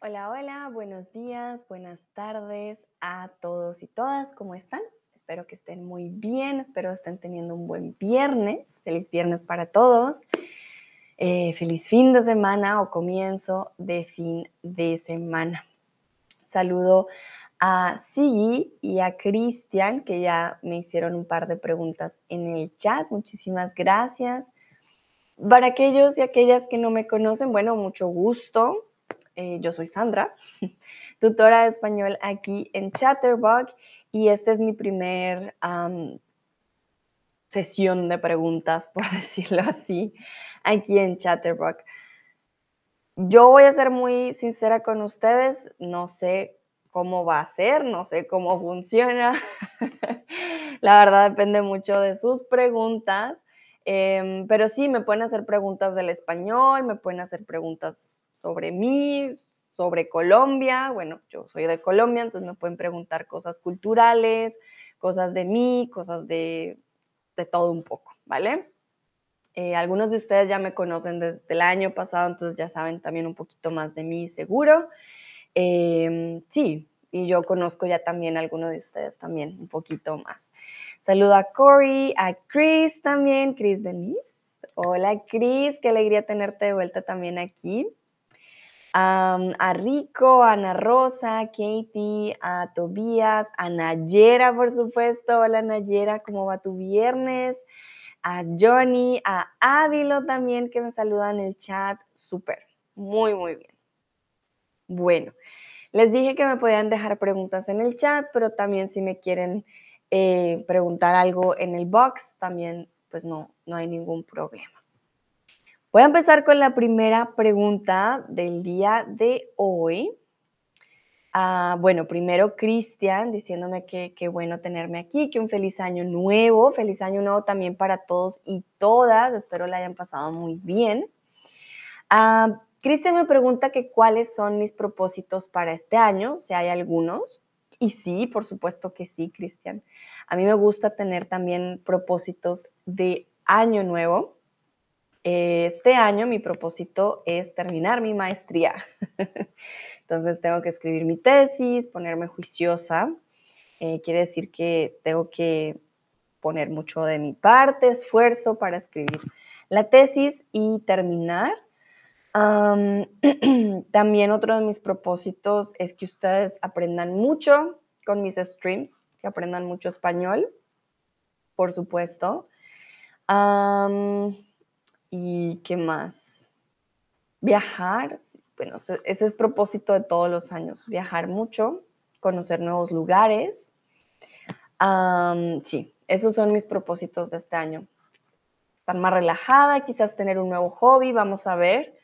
Hola, hola, buenos días, buenas tardes a todos y todas, ¿cómo están? Espero que estén muy bien, espero estén teniendo un buen viernes, feliz viernes para todos, eh, feliz fin de semana o comienzo de fin de semana. Saludo a Sigi y a Cristian, que ya me hicieron un par de preguntas en el chat, muchísimas gracias. Para aquellos y aquellas que no me conocen, bueno, mucho gusto. Eh, yo soy Sandra, tutora de español aquí en Chatterbox y esta es mi primer sesión de preguntas, por decirlo así, aquí en Chatterbox. Yo voy a ser muy sincera con ustedes, no sé cómo va a ser, no sé cómo funciona. La verdad depende mucho de sus preguntas, em, pero sí me pueden hacer preguntas del español, me pueden hacer preguntas sobre mí, sobre Colombia. Bueno, yo soy de Colombia, entonces me pueden preguntar cosas culturales, cosas de mí, cosas de, todo un poco, ¿vale? Eh, algunos de ustedes ya me conocen desde el año pasado, entonces ya saben también un poquito más de mí, seguro. Em, sí, y yo conozco ya también a algunos de ustedes también un poquito más. Saludo a Corey, a Chris también, Chris Denise. Hola Chris, qué alegría tenerte de vuelta también aquí a Rico, a Ana Rosa, a Katie, a Tobías, a Nayera, por supuesto. Hola Nayera, ¿cómo va tu viernes? A Johnny, a Ávilo también que me saludan en el chat. Súper, muy, muy bien. Bueno, les dije que me podían dejar preguntas en el chat, pero también si me quieren eh, preguntar algo en el box, también pues no, no hay ningún problema. Voy a empezar con la primera pregunta del día de hoy. Ah, bueno, primero Cristian diciéndome que qué bueno tenerme aquí, que un feliz año nuevo, feliz año nuevo también para todos y todas, espero la hayan pasado muy bien. Ah, Cristian me pregunta que cuáles son mis propósitos para este año, si hay algunos. Y sí, por supuesto que sí, Cristian. A mí me gusta tener también propósitos de año nuevo. Este año mi propósito es terminar mi maestría. Entonces tengo que escribir mi tesis, ponerme juiciosa. Eh, quiere decir que tengo que poner mucho de mi parte, esfuerzo para escribir la tesis y terminar. también otro de mis propósitos es que ustedes aprendan mucho con mis streams, que aprendan mucho español, por supuesto. ¿Y qué más? Viajar, bueno, ese es propósito de todos los años, viajar mucho, conocer nuevos lugares. sí, esos son mis propósitos de este año. Estar más relajada, quizás tener un nuevo hobby, vamos a ver,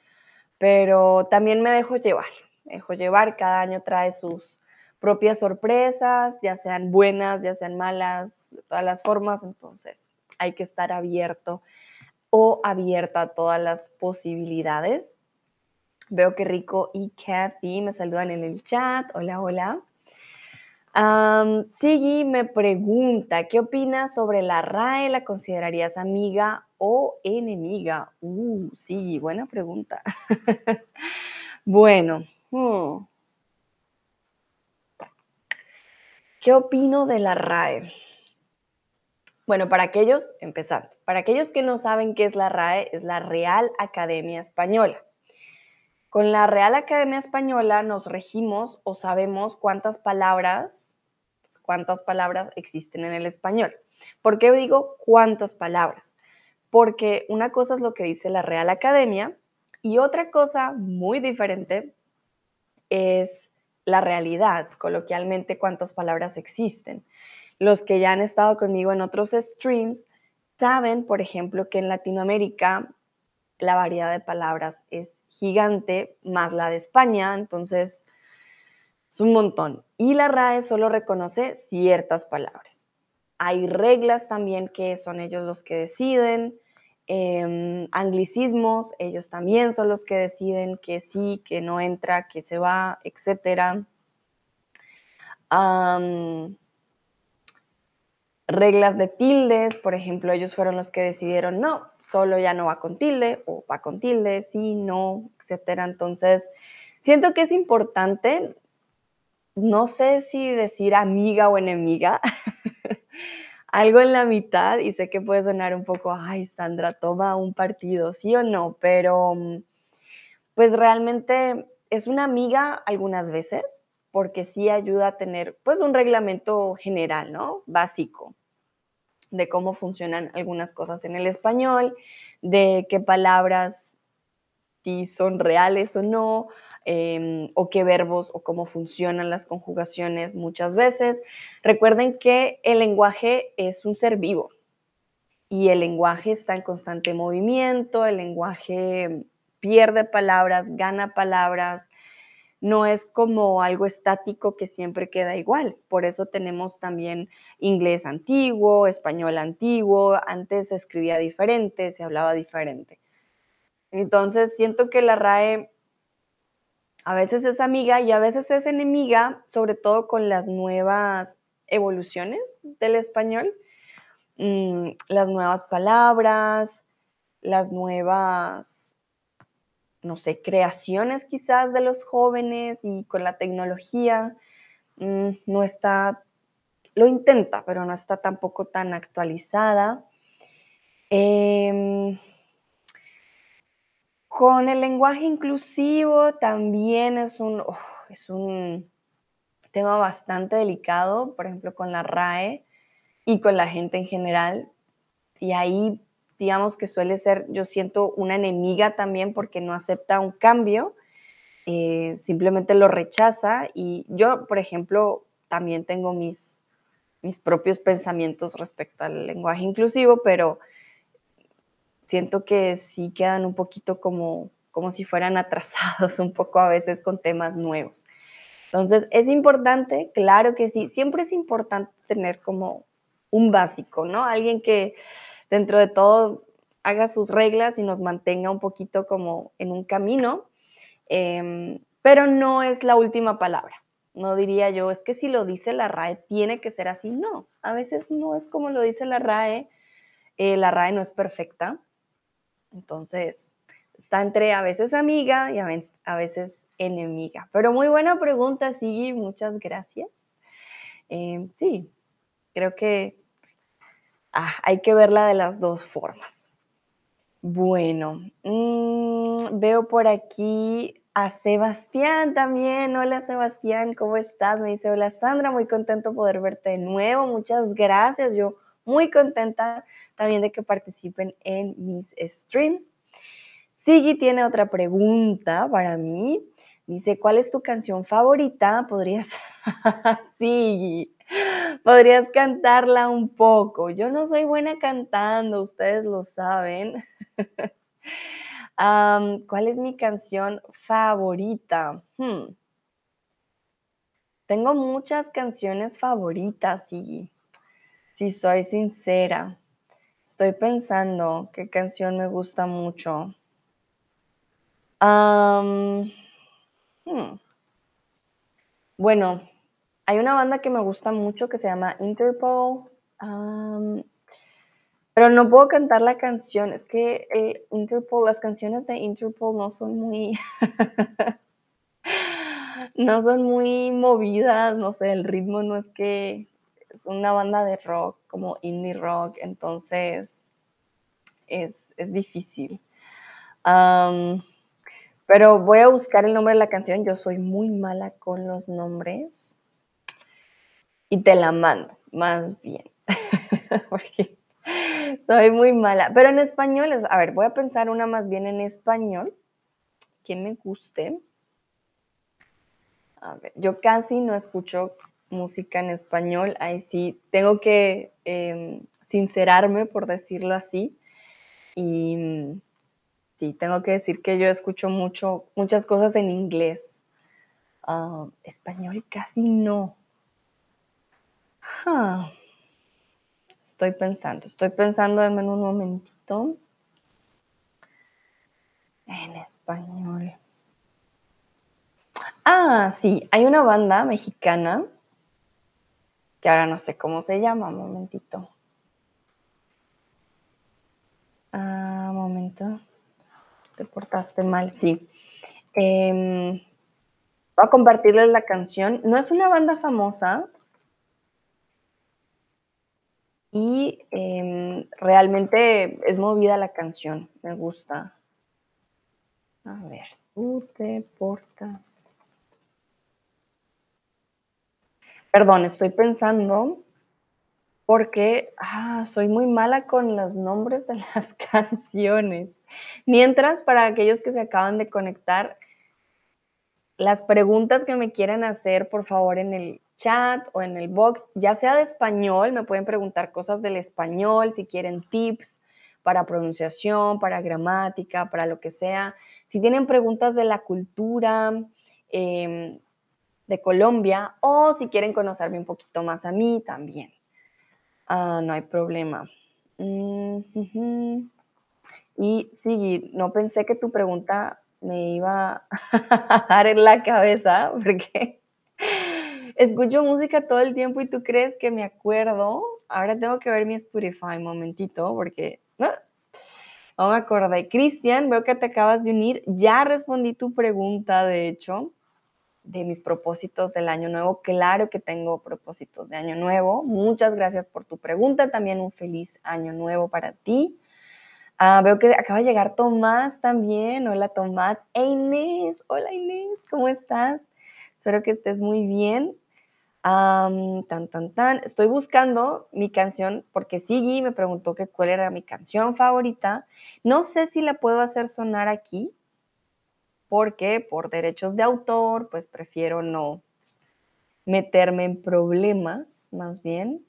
pero también me dejo llevar, dejo llevar, cada año trae sus propias sorpresas, ya sean buenas, ya sean malas, de todas las formas, entonces hay que estar abierto o abierta a todas las posibilidades. Veo que Rico y Kathy me saludan en el chat. Hola, hola. Um, Sigui me pregunta, ¿qué opinas sobre la RAE? ¿La considerarías amiga o enemiga? Uh, Sigui, buena pregunta. bueno, hmm. ¿qué opino de la RAE? Bueno, para aquellos, empezando, para aquellos que no saben qué es la RAE, es la Real Academia Española. Con la Real Academia Española nos regimos o sabemos cuántas palabras, cuántas palabras existen en el español. ¿Por qué digo cuántas palabras? Porque una cosa es lo que dice la Real Academia y otra cosa muy diferente es la realidad, coloquialmente cuántas palabras existen. Los que ya han estado conmigo en otros streams saben, por ejemplo, que en Latinoamérica la variedad de palabras es gigante, más la de España, entonces es un montón. Y la RAE solo reconoce ciertas palabras. Hay reglas también que son ellos los que deciden, em, anglicismos, ellos también son los que deciden que sí, que no entra, que se va, etc reglas de tildes, por ejemplo, ellos fueron los que decidieron, no, solo ya no va con tilde o va con tilde, sí, no, etcétera. Entonces, siento que es importante, no sé si decir amiga o enemiga, algo en la mitad y sé que puede sonar un poco, ay, Sandra, toma un partido, sí o no, pero mm, pues realmente es una amiga algunas veces porque sí ayuda a tener pues un reglamento general, ¿no? Básico de cómo funcionan algunas cosas en el español, de qué palabras son reales o no, em, o qué verbos o cómo funcionan las conjugaciones muchas veces. Recuerden que el lenguaje es un ser vivo y el lenguaje está en constante movimiento, el lenguaje pierde palabras, gana palabras, no es como algo estático que siempre queda igual. Por eso tenemos también inglés antiguo, español antiguo, antes se escribía diferente, se hablaba diferente. Entonces, siento que la RAE a veces es amiga y a veces es enemiga, sobre todo con las nuevas evoluciones del español, mm, las nuevas palabras, las nuevas, no sé, creaciones quizás de los jóvenes y con la tecnología, mm, no está, lo intenta, pero no está tampoco tan actualizada. Em, con el lenguaje inclusivo también es un, es un tema bastante delicado, por ejemplo, con la RAE y con la gente en general. Y ahí, digamos que suele ser, yo siento, una enemiga también porque no acepta un cambio, eh, simplemente lo rechaza. Y yo, por ejemplo, también tengo mis, mis propios pensamientos respecto al lenguaje inclusivo, pero siento que sí quedan un poquito como, como si fueran atrasados un poco a veces con temas nuevos. Entonces, es importante, claro que sí, siempre es importante tener como un básico, ¿no? Alguien que dentro de todo haga sus reglas y nos mantenga un poquito como en un camino, em, pero no es la última palabra. No diría yo, es que si lo dice la RAE tiene que ser así. No, a veces no es como lo dice la RAE. Eh, la RAE no es perfecta. Entonces, está entre a veces amiga y a veces enemiga. Pero muy buena pregunta, Sigui, muchas gracias. Eh, sí, creo que ah, hay que verla de las dos formas. Bueno, mm, veo por aquí a Sebastián también. Hola Sebastián, ¿cómo estás? Me dice, hola Sandra, muy contento poder verte de nuevo. Muchas gracias. Yo muy contenta también de que participen en mis streams. Sigi tiene otra pregunta para mí. Dice, ¿cuál es tu canción favorita? Podrías, Sigi, podrías cantarla un poco. Yo no soy buena cantando, ustedes lo saben. ¿Cuál es mi canción favorita? Hmm. Tengo muchas canciones favoritas, Sigi. Si soy sincera, estoy pensando qué canción me gusta mucho. Hmm. Bueno, hay una banda que me gusta mucho que se llama Interpol. pero no puedo cantar la canción. Es que eh, Interpol, las canciones de Interpol no son muy. no son muy movidas. No sé, el ritmo no es que es una banda de rock, como indie rock, entonces es, difícil. pero voy a buscar el nombre de la canción. Yo soy muy mala con los nombres. Y te la mando, más bien. Porque soy muy mala. Pero en español, a ver, voy a pensar una más bien en español que me guste. A ver, yo casi no escucho música en español, ahí sí tengo que em, sincerarme, por decirlo así. Y sí, tengo que decir que yo escucho mucho, muchas cosas en inglés. Ah, español casi no. Estoy pensando, estoy pensando, en un momentito. En español. Ah, sí, hay una banda mexicana que ahora no sé cómo se llama, momentito. Ah, momento. Te portaste mal, sí. Em, Voy a compartirles la canción. No es una banda famosa. Y em, realmente es movida la canción. Me gusta. A ver, tú te portas. Perdón, estoy pensando porque ah, soy muy mala con los nombres de las canciones. Mientras, para aquellos que se acaban de conectar, las preguntas que me quieran hacer, por favor, en el chat o en el box, ya sea de español, me pueden preguntar cosas del español, si quieren tips para pronunciación, para gramática, para lo que sea. Si tienen preguntas de la cultura em, de Colombia o si quieren conocerme un poquito más a mí, también. Ah, no hay problema. Mm, y sí, no pensé que tu pregunta me iba a dar en la cabeza porque escucho música todo el tiempo y tú crees que me acuerdo. Ahora tengo que ver mi Spotify momentito porque no, no me acordé. Cristian, veo que te acabas de unir. Ya respondí tu pregunta, de hecho, de mis propósitos del año nuevo. Claro que tengo propósitos de año nuevo. Muchas gracias por tu pregunta. También un feliz año nuevo para ti. Ah, veo que acaba de llegar Tomás también. Hola Tomás. E Inés. Hola Inés, ¿cómo estás? Espero que estés muy bien. Tan, tan, tan. Estoy buscando mi canción porque Sigi me preguntó que cuál era mi canción favorita. No sé si la puedo hacer sonar aquí porque por derechos de autor, pues prefiero no meterme en problemas, más bien.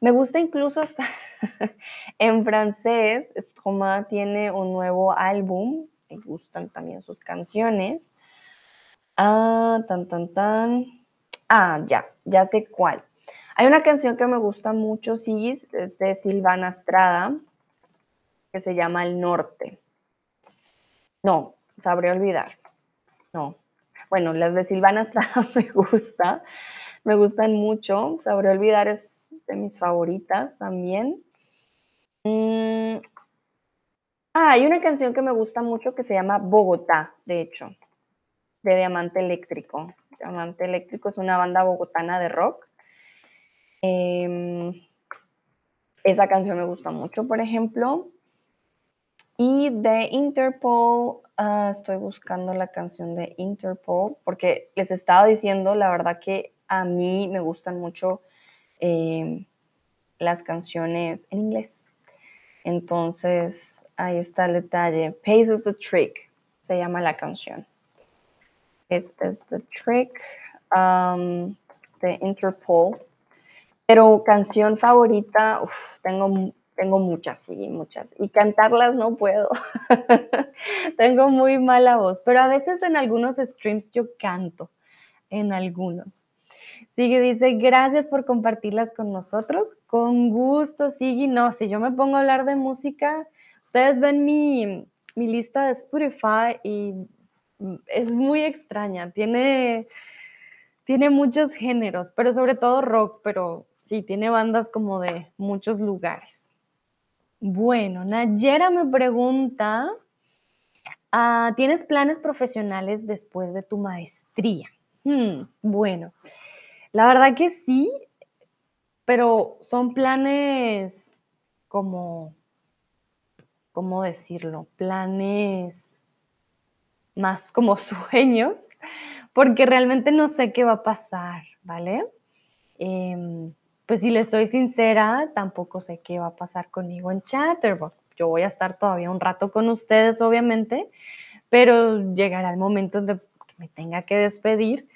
Me gusta incluso hasta en francés, Stromae tiene un nuevo álbum, me gustan también sus canciones. Ah, tan, tan, tan. Ah, ya, ya sé cuál. Hay una canción que me gusta mucho, sí, es de Silvana Estrada, que se llama El Norte. No, sabré olvidar. No. Bueno, las de Silvana Estrada me gusta, me gustan mucho. Sabré olvidar es de mis favoritas también. Mm. Ah, hay una canción que me gusta mucho que se llama Bogotá, de hecho, de Diamante Eléctrico. Diamante Eléctrico es una banda bogotana de rock. Em, esa canción me gusta mucho, por ejemplo. Y de Interpol, ah, estoy buscando la canción de Interpol, porque les estaba diciendo, la verdad que a mí me gustan mucho em, las canciones en inglés. Entonces, ahí está el detalle. Pace is the trick, se llama la canción. Este es the trick um, de Interpol. Pero canción favorita, tengo, tengo muchas, sí, muchas. Y cantarlas no puedo. tengo muy mala voz, pero a veces en algunos streams yo canto, en algunos. Sigue, dice, gracias por compartirlas con nosotros. Con gusto, Sigui. No, si yo me pongo a hablar de música, ustedes ven mi, mi lista de Spotify y es muy extraña. Tiene, tiene muchos géneros, pero sobre todo rock, pero sí, tiene bandas como de muchos lugares. Bueno, Nayera me pregunta, ah, ¿tienes planes profesionales después de tu maestría? Hmm, bueno, la verdad que sí, pero son planes como, ¿cómo decirlo? Planes más como sueños, porque realmente no sé qué va a pasar, ¿vale? Em, pues si les soy sincera, tampoco sé qué va a pasar conmigo en Chatterbox. Yo voy a estar todavía un rato con ustedes, obviamente, pero llegará el momento de que me tenga que despedir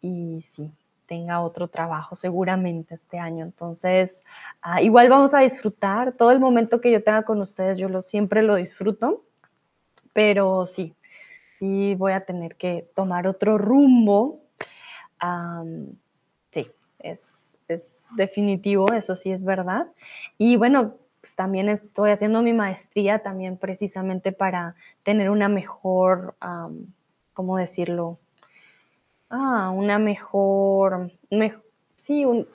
y sí, tenga otro trabajo seguramente este año. Entonces, ah, igual vamos a disfrutar todo el momento que yo tenga con ustedes, yo lo, siempre lo disfruto, pero sí, sí voy a tener que tomar otro rumbo. sí, es, es, definitivo, eso sí es verdad. Y bueno, pues también estoy haciendo mi maestría también precisamente para tener una mejor, ¿cómo decirlo? Ah, una mejor, sí, un,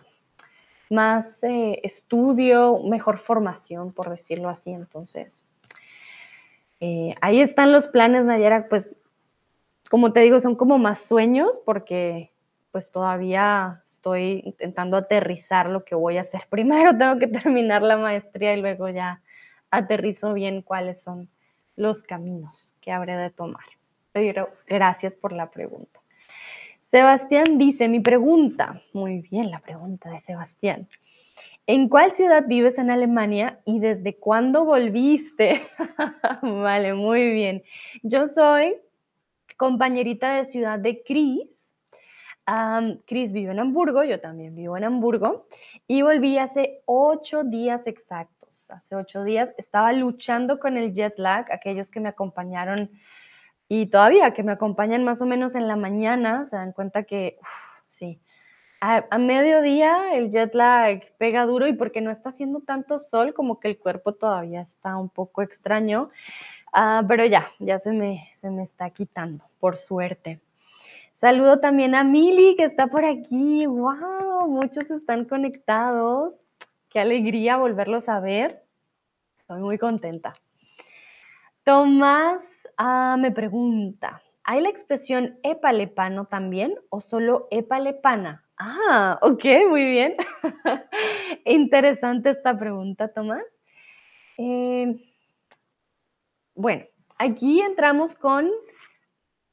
más eh, estudio, mejor formación, por decirlo así. Entonces, eh, ahí están los planes, Nayera, pues como te digo, son como más sueños porque pues todavía estoy intentando aterrizar lo que voy a hacer. Primero tengo que terminar la maestría y luego ya aterrizo bien cuáles son los caminos que habré de tomar. Pero gracias por la pregunta. Sebastián dice, mi pregunta, muy bien la pregunta de Sebastián. ¿En cuál ciudad vives en Alemania y desde cuándo volviste? vale, muy bien. Yo soy compañerita de ciudad de Cris Chris vive en Hamburgo, yo también vivo en Hamburgo, y volví hace ocho días exactos. Hace ocho días estaba luchando con el jet lag, aquellos que me acompañaron y todavía que me acompañan más o menos en la mañana, se dan cuenta que, sí, a, mediodía el jet lag pega duro y porque no está haciendo tanto sol, como que el cuerpo todavía está un poco extraño, ah, pero ya, ya se me, se me está quitando, por suerte. Saludo también a Mili, que está por aquí. ¡Wow! Muchos están conectados. Qué alegría volverlos a ver. Estoy muy contenta. Tomás ah, me pregunta, ¿hay la expresión epalepano también o solo epalepana? Ah, ok, muy bien. Interesante esta pregunta, Tomás. Eh, bueno, aquí entramos con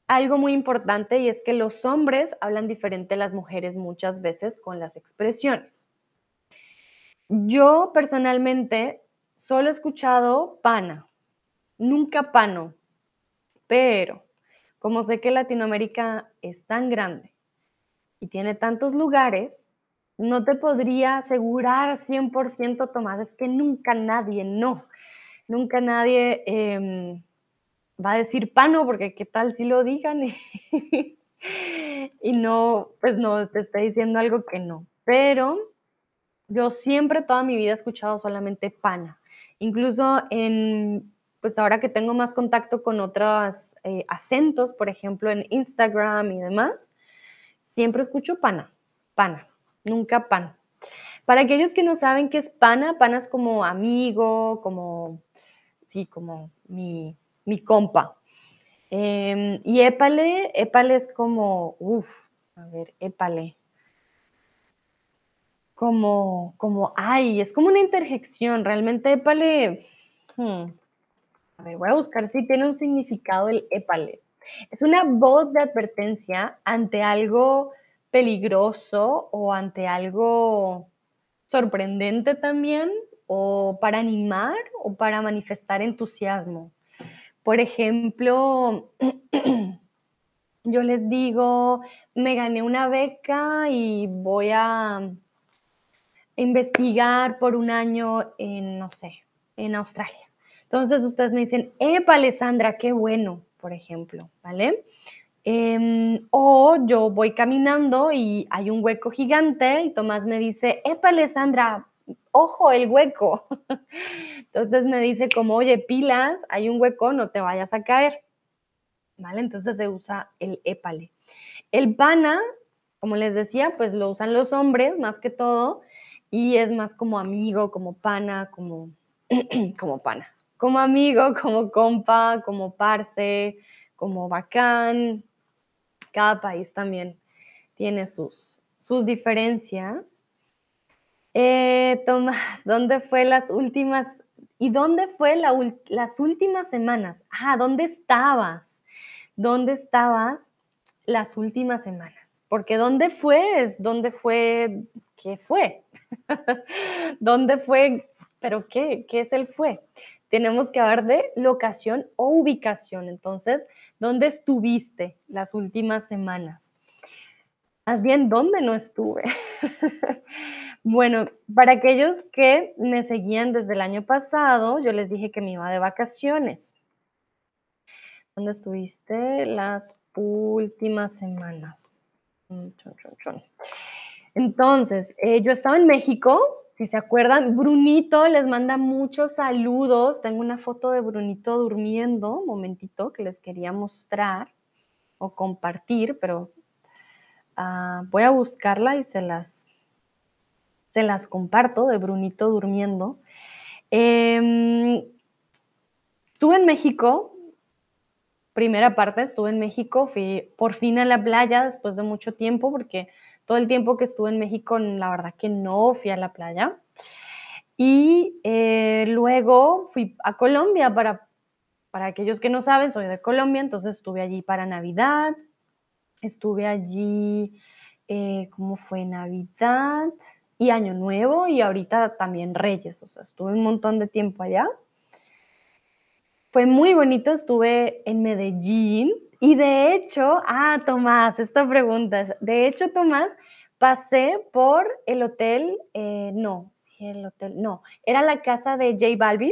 algo muy importante y es que los hombres hablan diferente a las mujeres muchas veces con las expresiones. Yo personalmente solo he escuchado pana, nunca pano, pero como sé que Latinoamérica es tan grande y tiene tantos lugares, no te podría asegurar 100% Tomás, es que nunca nadie, no, nunca nadie... Em, va a decir pano, porque qué tal si lo digan y, no, pues no, te está diciendo algo que no. Pero yo siempre toda mi vida he escuchado solamente pana. Incluso en, pues ahora que tengo más contacto con otros eh, acentos, por ejemplo en Instagram y demás, siempre escucho pana, pana, nunca pan. Para aquellos que no saben qué es pana, pana es como amigo, como, sí, como mi, mi compa. Em, y épale, épale es como, uff, a ver, épale. Como, como, ay, es como una interjección. Realmente épale, hmm, a ver, voy a buscar si tiene un significado el épale. Es una voz de advertencia ante algo peligroso o ante algo sorprendente también, o para animar o para manifestar entusiasmo. Por ejemplo, yo les digo, me gané una beca y voy a investigar por un año en, no sé, en Australia. Entonces ustedes me dicen, ¡Epa, Alessandra, qué bueno! Por ejemplo, ¿vale? Em, o yo voy caminando y hay un hueco gigante y Tomás me dice, ¡Epa, Alessandra, ojo, el hueco. Entonces me dice como, oye, pilas, hay un hueco, no te vayas a caer. ¿Vale? Entonces se usa el épale. El pana, como les decía, pues lo usan los hombres más que todo y es más como amigo, como pana, como, como pana. Como amigo, como compa, como parce, como bacán. Cada país también tiene sus, sus diferencias. Eh, Tomás, ¿dónde fue las últimas? ¿Y dónde fue las últimas semanas? Ah, ¿dónde estabas? ¿Dónde estabas las últimas semanas? Porque ¿dónde fue? Es ¿Dónde fue? ¿Qué fue? ¿Dónde fue? ¿Pero qué? ¿Qué es el fue? Tenemos que hablar de locación o ubicación. Entonces, ¿dónde estuviste las últimas semanas? Más bien, ¿dónde no estuve? Bueno, para aquellos que me seguían desde el año pasado, yo les dije que me iba de vacaciones. ¿Dónde estuviste las últimas semanas? Mm, Entonces, eh, yo estaba en México, si se acuerdan, Brunito les manda muchos saludos. Tengo una foto de Brunito durmiendo, un momentito, que les quería mostrar o compartir, pero ah, voy a buscarla y se las, se las comparto de Brunito durmiendo. Em, estuve en México primera parte estuve en México, fui por fin a la playa después de mucho tiempo, porque todo el tiempo que estuve en México, la verdad que no fui a la playa. Y eh, luego fui a Colombia para, para aquellos que no saben, soy de Colombia, entonces estuve allí para Navidad, estuve allí, eh, ¿cómo fue? Navidad y Año Nuevo y ahorita también Reyes, o sea, estuve un montón de tiempo allá. Fue muy bonito, estuve en Medellín y de hecho, ah, Tomás, esta pregunta, de hecho, Tomás, pasé por el hotel, eh, no, sí, el hotel, no, era la casa de J Balvin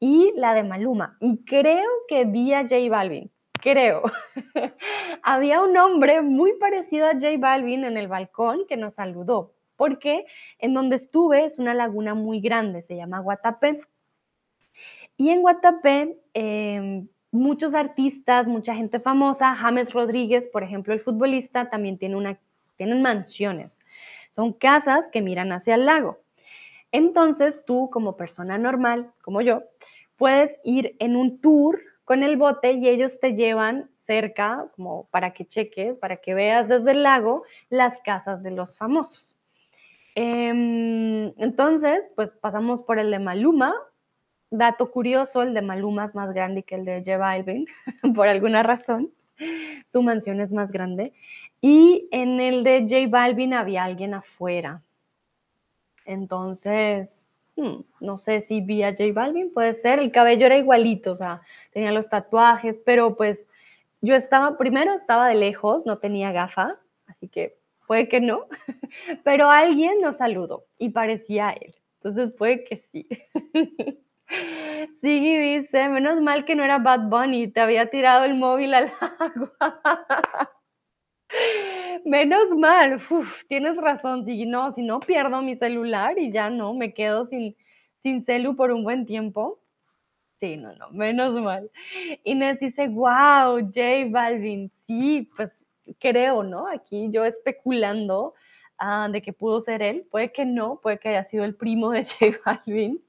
y la de Maluma y creo que vi a J Balvin, creo. Había un hombre muy parecido a J Balvin en el balcón que nos saludó, porque en donde estuve es una laguna muy grande, se llama Guatapé. Y en Guatapé, em, muchos artistas, mucha gente famosa, James Rodríguez, por ejemplo, el futbolista, también tiene una, tienen mansiones. Son casas que miran hacia el lago. Entonces tú, como persona normal, como yo, puedes ir en un tour con el bote y ellos te llevan cerca, como para que cheques, para que veas desde el lago las casas de los famosos. Em, entonces, pues pasamos por el de Maluma, Dato curioso, el de Maluma es más grande que el de J Balvin, por alguna razón. Su mansión es más grande. Y en el de J Balvin había alguien afuera. Entonces, hmm, no sé si vi a J Balvin, puede ser. El cabello era igualito, o sea, tenía los tatuajes, pero pues yo estaba, primero estaba de lejos, no tenía gafas, así que puede que no, pero alguien nos saludó y parecía él. Entonces puede que sí. Sí, dice, menos mal que no era Bad Bunny, te había tirado el móvil al agua. Menos mal, tienes razón, si no, si no pierdo mi celular y ya no, me quedo sin, sin celu por un buen tiempo. Sí, no, no, menos mal. Inés dice, wow, J Balvin, sí, pues creo, ¿no? Aquí yo especulando ah, de que pudo ser él, puede que no, puede que haya sido el primo de J Balvin.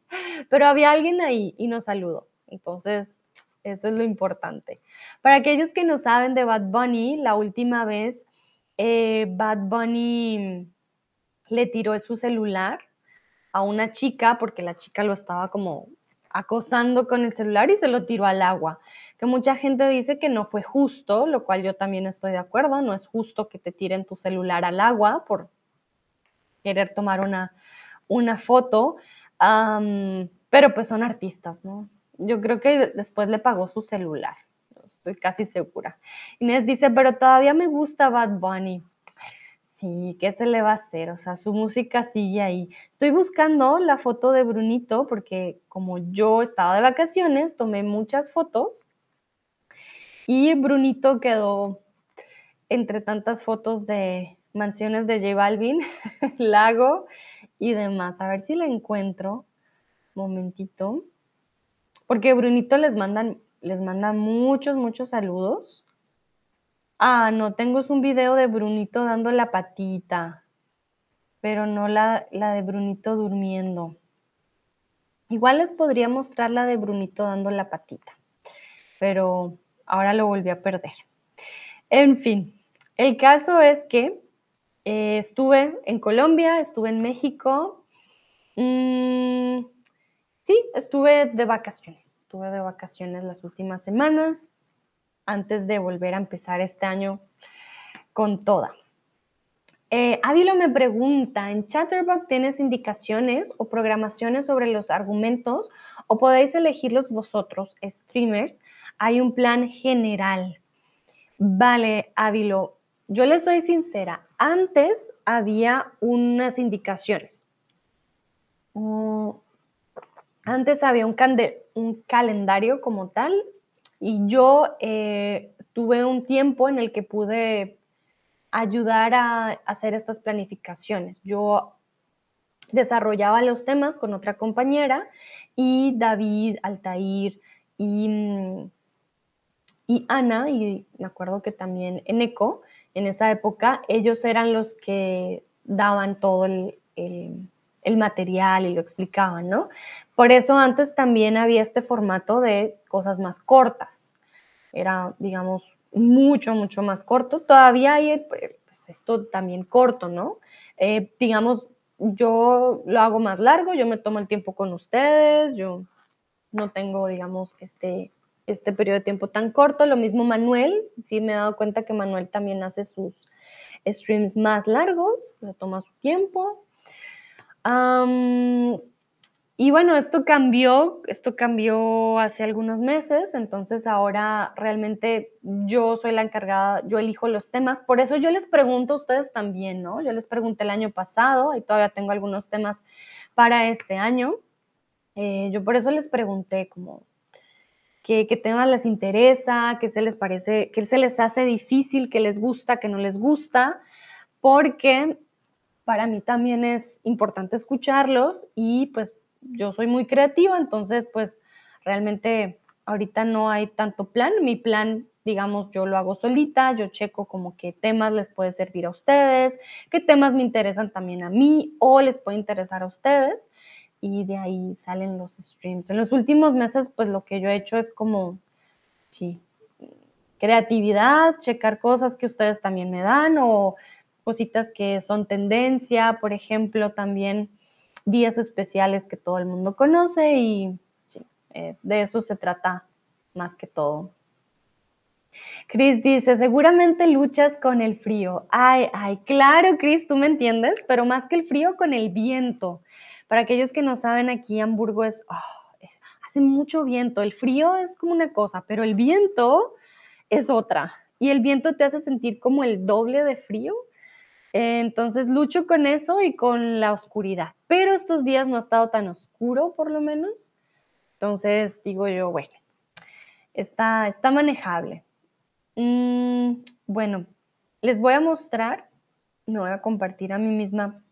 Pero había alguien ahí y nos saludó. Entonces, eso es lo importante. Para aquellos que no saben de Bad Bunny, la última vez eh, Bad Bunny le tiró su celular a una chica porque la chica lo estaba como acosando con el celular y se lo tiró al agua. Que mucha gente dice que no fue justo, lo cual yo también estoy de acuerdo. No es justo que te tiren tu celular al agua por querer tomar una, una foto pero pues son artistas, ¿no? Yo creo que después le pagó su celular, estoy casi segura. Inés dice, pero todavía me gusta Bad Bunny. Sí, ¿qué se le va a hacer? O sea, su música sigue ahí. Estoy buscando la foto de Brunito porque como yo estaba de vacaciones, tomé muchas fotos y Brunito quedó entre tantas fotos de mansiones de J Balvin, lago y demás. A ver si la encuentro. Momentito. Porque Brunito les mandan, les manda muchos, muchos saludos. Ah, no, tengo un video de Brunito dando la patita, pero no la, la de Brunito durmiendo. Igual les podría mostrar la de Brunito dando la patita, pero ahora lo volví a perder. En fin, el caso es que eh, estuve en Colombia, estuve en México. Mm, sí, estuve de vacaciones. Estuve de vacaciones las últimas semanas antes de volver a empezar este año con toda. Eh, Ávilo me pregunta, ¿en Chatterbox tienes indicaciones o programaciones sobre los argumentos o podéis elegirlos vosotros, streamers? Hay un plan general. Vale, Ávilo, yo les soy sincera, antes había unas indicaciones. Mm, antes había un, calendario como tal y yo eh, tuve un tiempo en el que pude ayudar a hacer estas planificaciones. Yo desarrollaba los temas con otra compañera y David, Altair y mm, y Ana, y me acuerdo que también en ECO, en esa época, ellos eran los que daban todo el, material y lo explicaban, ¿no? Por eso antes también había este formato de cosas más cortas. era, digamos, mucho, mucho más corto. Todavía hay pues, esto también corto, ¿no? Eh, digamos, yo lo hago más largo, yo me tomo el tiempo con ustedes, yo no tengo, digamos, este, este periodo de tiempo tan corto. Lo mismo Manuel, sí me he dado cuenta que Manuel también hace sus streams más largos, se toma su tiempo. y bueno, esto cambió, esto cambió hace algunos meses, entonces ahora realmente yo soy la encargada, yo elijo los temas, por eso yo les pregunto a ustedes también, ¿no? Yo les pregunté el año pasado y todavía tengo algunos temas para este año. Eh, yo por eso les pregunté como qué, qué temas les interesa, qué se les parece, qué se les hace difícil, qué les gusta, qué no les gusta, porque para mí también es importante escucharlos y pues yo soy muy creativa, entonces pues realmente ahorita no hay tanto plan. Mi plan, digamos, yo lo hago solita, yo checo como qué temas les puede servir a ustedes, qué temas me interesan también a mí o les puede interesar a ustedes y de ahí salen los streams. En los últimos meses, pues lo que yo he hecho es como, sí, creatividad, checar cosas que ustedes también me dan o cositas que son tendencia, por ejemplo, también días especiales que todo el mundo conoce y sí, eh, de eso se trata más que todo. Chris dice, seguramente luchas con el frío. Ay, ay, claro, Chris, tú me entiendes, pero más que el frío, con el viento. Para aquellos que no saben, aquí Hamburgo es, oh, hace mucho viento. El frío es como una cosa, pero el viento es otra. Y el viento te hace sentir como el doble de frío. Entonces lucho con eso y con la oscuridad. Pero estos días no ha estado tan oscuro, por lo menos. Entonces digo yo, bueno, está, está manejable. Mm, bueno, les voy a mostrar, me voy a compartir a mí misma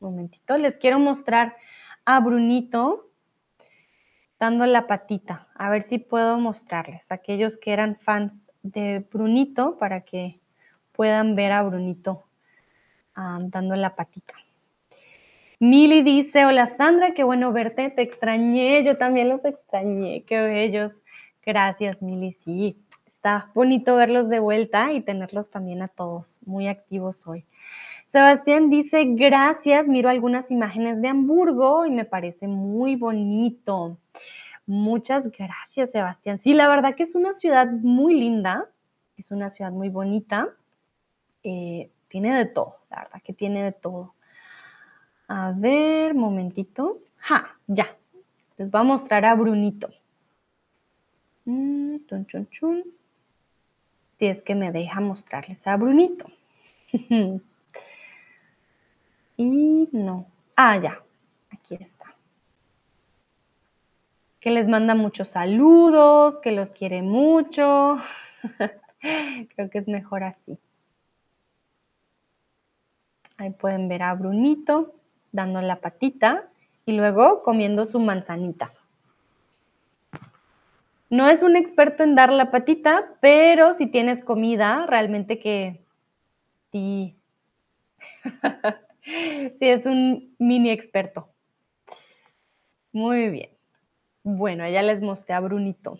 momentito, les quiero mostrar a Brunito dando la patita. A ver si puedo mostrarles, aquellos que eran fans de Brunito, para que puedan ver a Brunito dando la patita. Mili dice, hola Sandra, qué bueno verte, te extrañé, yo también los extrañé, qué bellos. Gracias, Mili, sí, está bonito verlos de vuelta y tenerlos también a todos muy activos hoy. Sebastián dice, gracias, miro algunas imágenes de Hamburgo y me parece muy bonito. Muchas gracias, Sebastián. Sí, la verdad que es una ciudad muy linda, es una ciudad muy bonita, eh, tiene de todo, la verdad que tiene de todo. A ver, momentito. Ja, ya. Les voy a mostrar a Brunito. Mm, si es que me deja mostrarles a Brunito. Y no. Ah, ya. Aquí está. Que les manda muchos saludos, que los quiere mucho. Creo que es mejor así. Ahí pueden ver a Brunito dando la patita y luego comiendo su manzanita. No es un experto en dar la patita, pero si tienes comida, realmente que sí. Sí, es un mini experto. Muy bien. Bueno, ya les mostré a Brunito.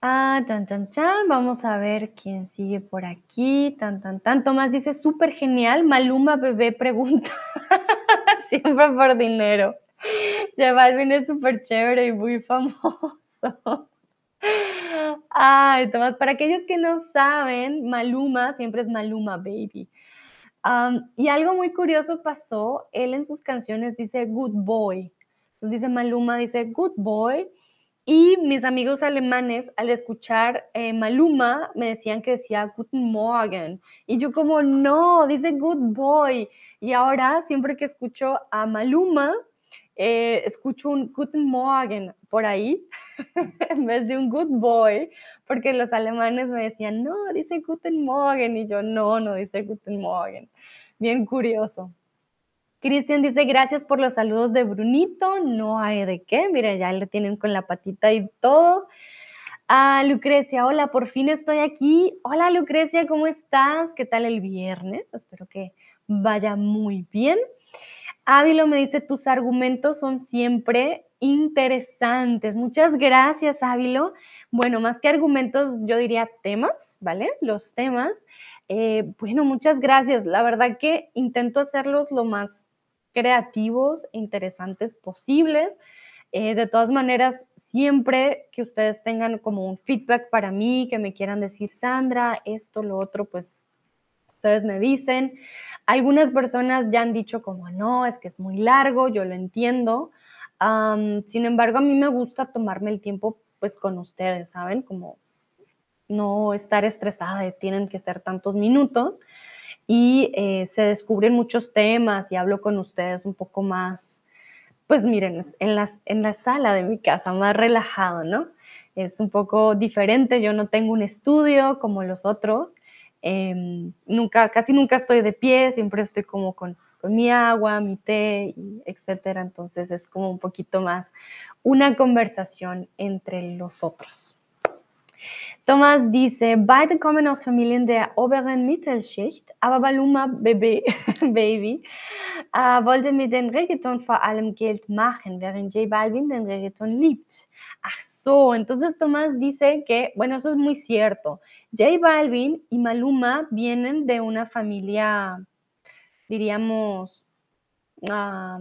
Ah, tan, tan, tan. Vamos a ver quién sigue por aquí. Tan, tan, tan. Tomás dice, súper genial. Maluma bebé pregunta. Siempre por dinero. Ya Balvin es súper chévere y muy famoso. Ay, Tomás, para aquellos que no saben, Maluma siempre es Maluma Baby. y algo muy curioso pasó, él en sus canciones dice Good Boy. Entonces dice Maluma, dice Good Boy. Y mis amigos alemanes, al escuchar eh, Maluma, me decían que decía Guten Morgen. Y yo como, no, dice Good Boy. Y ahora, siempre que escucho a Maluma, eh, escucho un Guten Morgen por ahí en vez de un Good Boy, porque los alemanes me decían, no, dice Guten Morgen, y yo, no, no dice Guten Morgen. Bien curioso. Cristian dice, gracias por los saludos de Brunito, no hay de qué, mira, ya le tienen con la patita y todo. Ah, Lucrecia, hola, por fin estoy aquí. Hola Lucrecia, ¿cómo estás? ¿Qué tal el viernes? Espero que vaya muy bien. Ávilo me dice, tus argumentos son siempre interesantes. Muchas gracias, Ávilo. Bueno, más que argumentos, yo diría temas, ¿vale? Los temas. Eh, bueno, muchas gracias. La verdad que intento hacerlos lo más creativos e interesantes posibles. Eh, de todas maneras, siempre que ustedes tengan como un feedback para mí, que me quieran decir, Sandra, esto, lo otro, pues ustedes me dicen. Algunas personas ya han dicho como, no, es que es muy largo, yo lo entiendo. sin embargo, a mí me gusta tomarme el tiempo pues con ustedes, ¿saben? Como no estar estresada de tienen que ser tantos minutos y eh, se descubren muchos temas y hablo con ustedes un poco más, pues miren, en, las, en la sala de mi casa, más relajado, ¿no? Es un poco diferente, yo no tengo un estudio como los otros, Em, nunca, casi nunca estoy de pie, siempre estoy como con, con mi agua, mi té, etcétera. Entonces es como un poquito más una conversación entre los otros. Thomas dice, beide kommen aus Familien der oberen Mittelschicht, aber Baluma Baby, Baby äh, wollte mit dem Reggaeton vor allem Geld machen, während J Balvin den Reggaeton liebt. Ach so, entonces Tomás dice que, bueno, eso es muy cierto. J Balvin y Maluma vienen de una familia, diríamos, ah,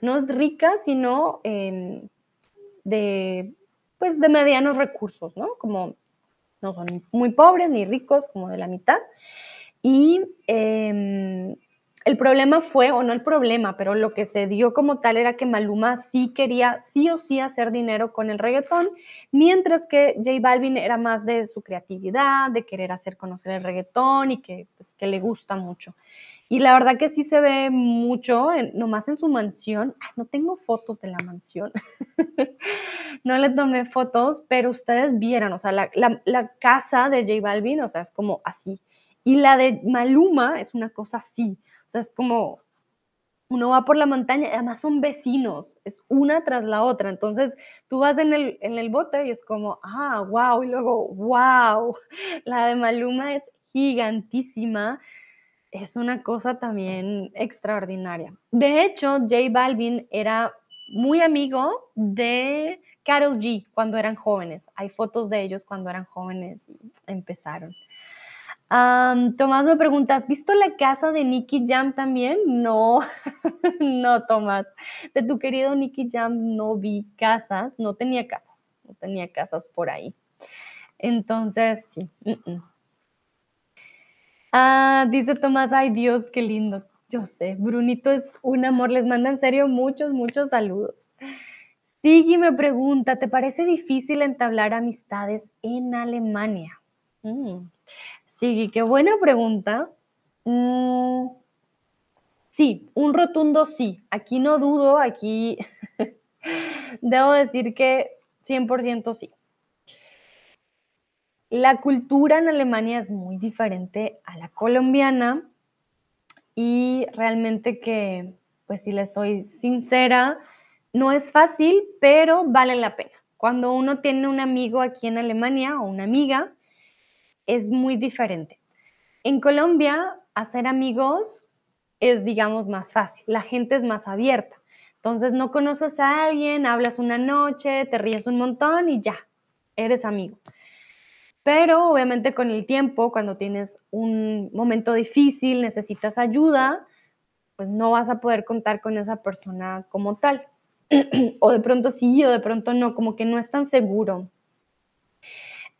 no es rica, sino de, pues, de medianos recursos, ¿no? Como no son muy pobres ni ricos, como de la mitad. Y em, el problema fue, o no el problema, pero lo que se dio como tal era que Maluma sí quería sí o sí hacer dinero con el reggaetón, mientras que J Balvin era más de su creatividad, de querer hacer conocer el reggaetón y que, pues, que le gusta mucho. Y la verdad que sí se ve mucho, nomás en su mansión. no tengo fotos de la mansión. no le tomé fotos, pero ustedes vieran, o sea, la, la casa de J Balvin, o sea, es como así. Y la de Maluma es una cosa así. Es como uno va por la montaña, además son vecinos, es una tras la otra. Entonces tú vas en el, en el bote y es como, ah, wow, y luego, wow, la de Maluma es gigantísima. Es una cosa también extraordinaria. De hecho, J Balvin era muy amigo de Carol G cuando eran jóvenes. Hay fotos de ellos cuando eran jóvenes y empezaron. Tomás me pregunta, ¿has visto la casa de Nicky Jam también? No, no, Tomás. De tu querido Nicky Jam no vi casas, no tenía casas, no tenía casas por ahí. Entonces, sí. Ah, dice Tomás, ay Dios, qué lindo. Yo sé, Brunito es un amor, les manda en serio muchos, muchos saludos. Sigui me pregunta, ¿te parece difícil entablar amistades en Alemania? Mm. Sí, qué buena pregunta. Mm, sí, un rotundo sí. Aquí no dudo, aquí debo decir que 100% sí. La cultura en Alemania es muy diferente a la colombiana y realmente que, pues si les soy sincera, no es fácil, pero vale la pena. Cuando uno tiene un amigo aquí en Alemania o una amiga, es muy diferente. En Colombia, hacer amigos es, digamos, más fácil. La gente es más abierta. Entonces, no conoces a alguien, hablas una noche, te ríes un montón y ya, eres amigo. Pero obviamente con el tiempo, cuando tienes un momento difícil, necesitas ayuda, pues no vas a poder contar con esa persona como tal. o de pronto sí, o de pronto no, como que no es tan seguro.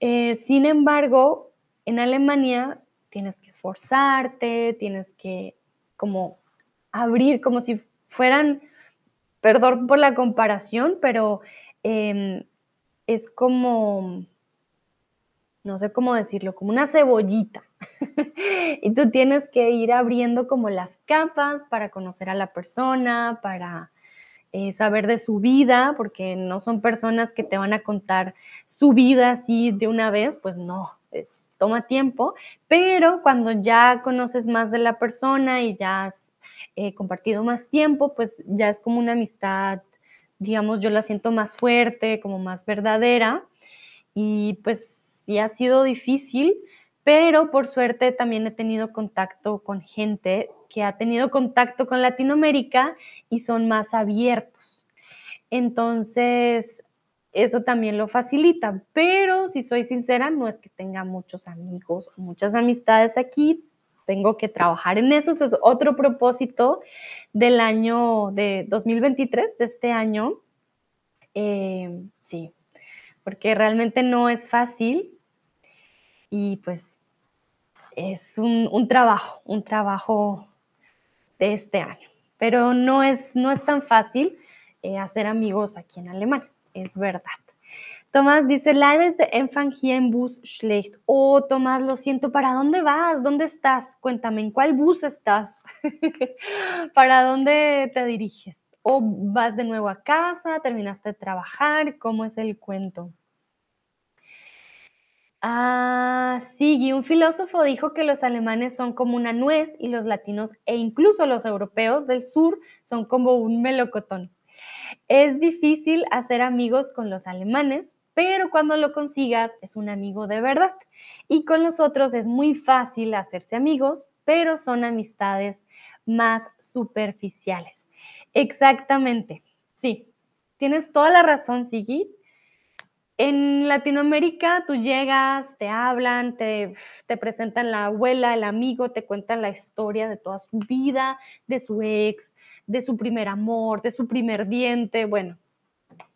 Eh, sin embargo, en Alemania tienes que esforzarte, tienes que como abrir, como si fueran, perdón por la comparación, pero em, es como, no sé cómo decirlo, como una cebollita. y tú tienes que ir abriendo como las capas para conocer a la persona, para eh, saber de su vida, porque no son personas que te van a contar su vida así de una vez, pues no, toma tiempo, pero cuando ya conoces más de la persona y ya has eh, compartido más tiempo, pues ya es como una amistad, digamos, yo la siento más fuerte, como más verdadera y pues sí ha sido difícil, pero por suerte también he tenido contacto con gente que ha tenido contacto con Latinoamérica y son más abiertos. Entonces, eso también lo facilita, pero si soy sincera, no es que tenga muchos amigos o muchas amistades aquí, tengo que trabajar en eso, ese es otro propósito del año de 2023, de este año. Eh, sí, porque realmente no es fácil y pues es un, trabajo, un trabajo de este año, pero no es, no es tan fácil eh, hacer amigos aquí en Alemania, es verdad. Tomás dice, leider de Empfang Bus schlecht. Oh, Tomás, lo siento, ¿para dónde vas? ¿Dónde estás? Cuéntame, ¿en cuál bus estás? ¿Para dónde te diriges? ¿O vas de nuevo a casa? ¿Terminaste de trabajar? ¿Cómo es el cuento? Ah, sí, un filósofo dijo que los alemanes son como una nuez y los latinos e incluso los europeos del sur son como un melocotón. Es difícil hacer amigos con los alemanes pero cuando lo consigas es un amigo de verdad. Y con los otros es muy fácil hacerse amigos, pero son amistades más superficiales. Exactamente, sí, tienes toda la razón, Sigi. En Latinoamérica tú llegas, te hablan, te, presentan la abuela, el amigo, te cuentan la historia de toda su vida, de su ex, de su primer amor, de su primer diente. Bueno,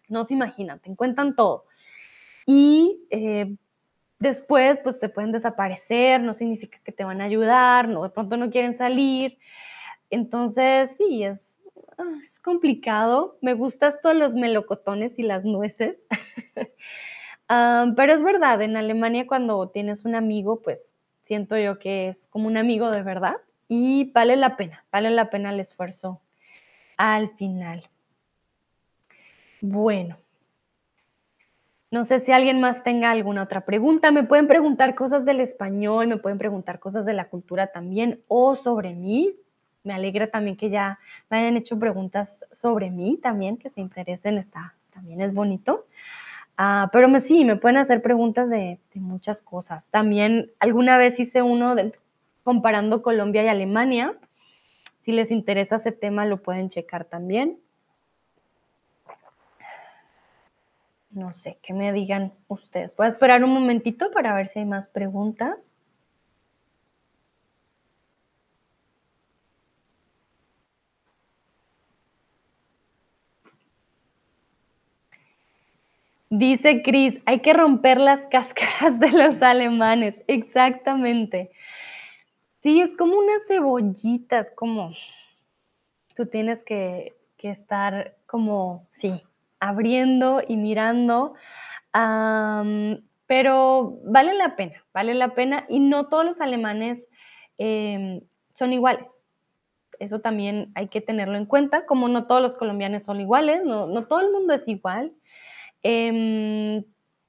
no se imaginan, te cuentan todo y eh, después pues se pueden desaparecer, no significa que te van a ayudar, no, de pronto no quieren salir. Entonces, sí, es, ah, es complicado. Me gustan todos los melocotones y las nueces. Pero es verdad, en Alemania cuando tienes un amigo, pues siento yo que es como un amigo de verdad y vale la pena, vale la pena el esfuerzo al final. Bueno, no sé si alguien más tenga alguna otra pregunta. Me pueden preguntar cosas del español, me pueden preguntar cosas de la cultura también o sobre mí. Me alegra también que ya me hayan hecho preguntas sobre mí también, que se interesen, está, también es bonito. Ah, pero me, sí, me pueden hacer preguntas de, muchas cosas. También alguna vez hice uno comparando Colombia y Alemania. Si les interesa ese tema, lo pueden checar también. No sé, que me digan ustedes. Voy a esperar un momentito para ver si hay más preguntas. Dice Cris, hay que romper las cáscaras de los alemanes. Exactamente. Sí, es como unas cebollitas, como tú tienes que, que estar como, sí, abriendo y mirando, pero vale la pena, vale la pena y no todos los alemanes em, son iguales. Eso también hay que tenerlo en cuenta, como no todos los colombianos son iguales, no, no todo el mundo es igual. Em,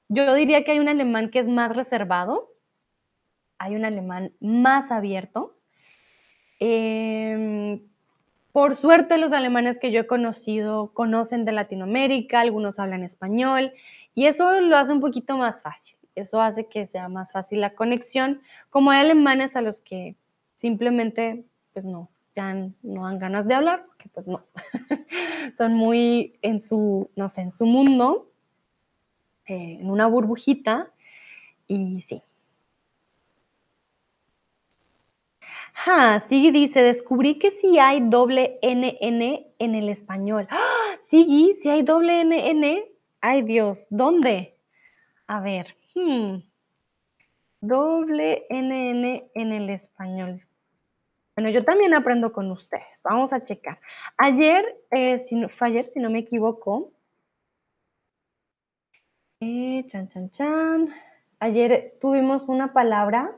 yo diría que hay un alemán que es más reservado, hay un alemán más abierto. Eh, por suerte, los alemanes que yo he conocido conocen de Latinoamérica, algunos hablan español y eso lo hace un poquito más fácil. Eso hace que sea más fácil la conexión, como hay alemanes a los que simplemente, pues no, ya no dan ganas de hablar, porque pues no, son muy en su, no sé, en su mundo, eh, en una burbujita, y sí, Ah, sí, dice, descubrí que sí hay doble NN en el español. ¡Ah! Sí, sí hay doble NN. Ay Dios, ¿dónde? A ver. Hmm. Doble NN en el español. Bueno, yo también aprendo con ustedes. Vamos a checar. Ayer, eh, si no, fue ayer, si no me equivoco. Eh, chan, chan, chan. Ayer tuvimos una palabra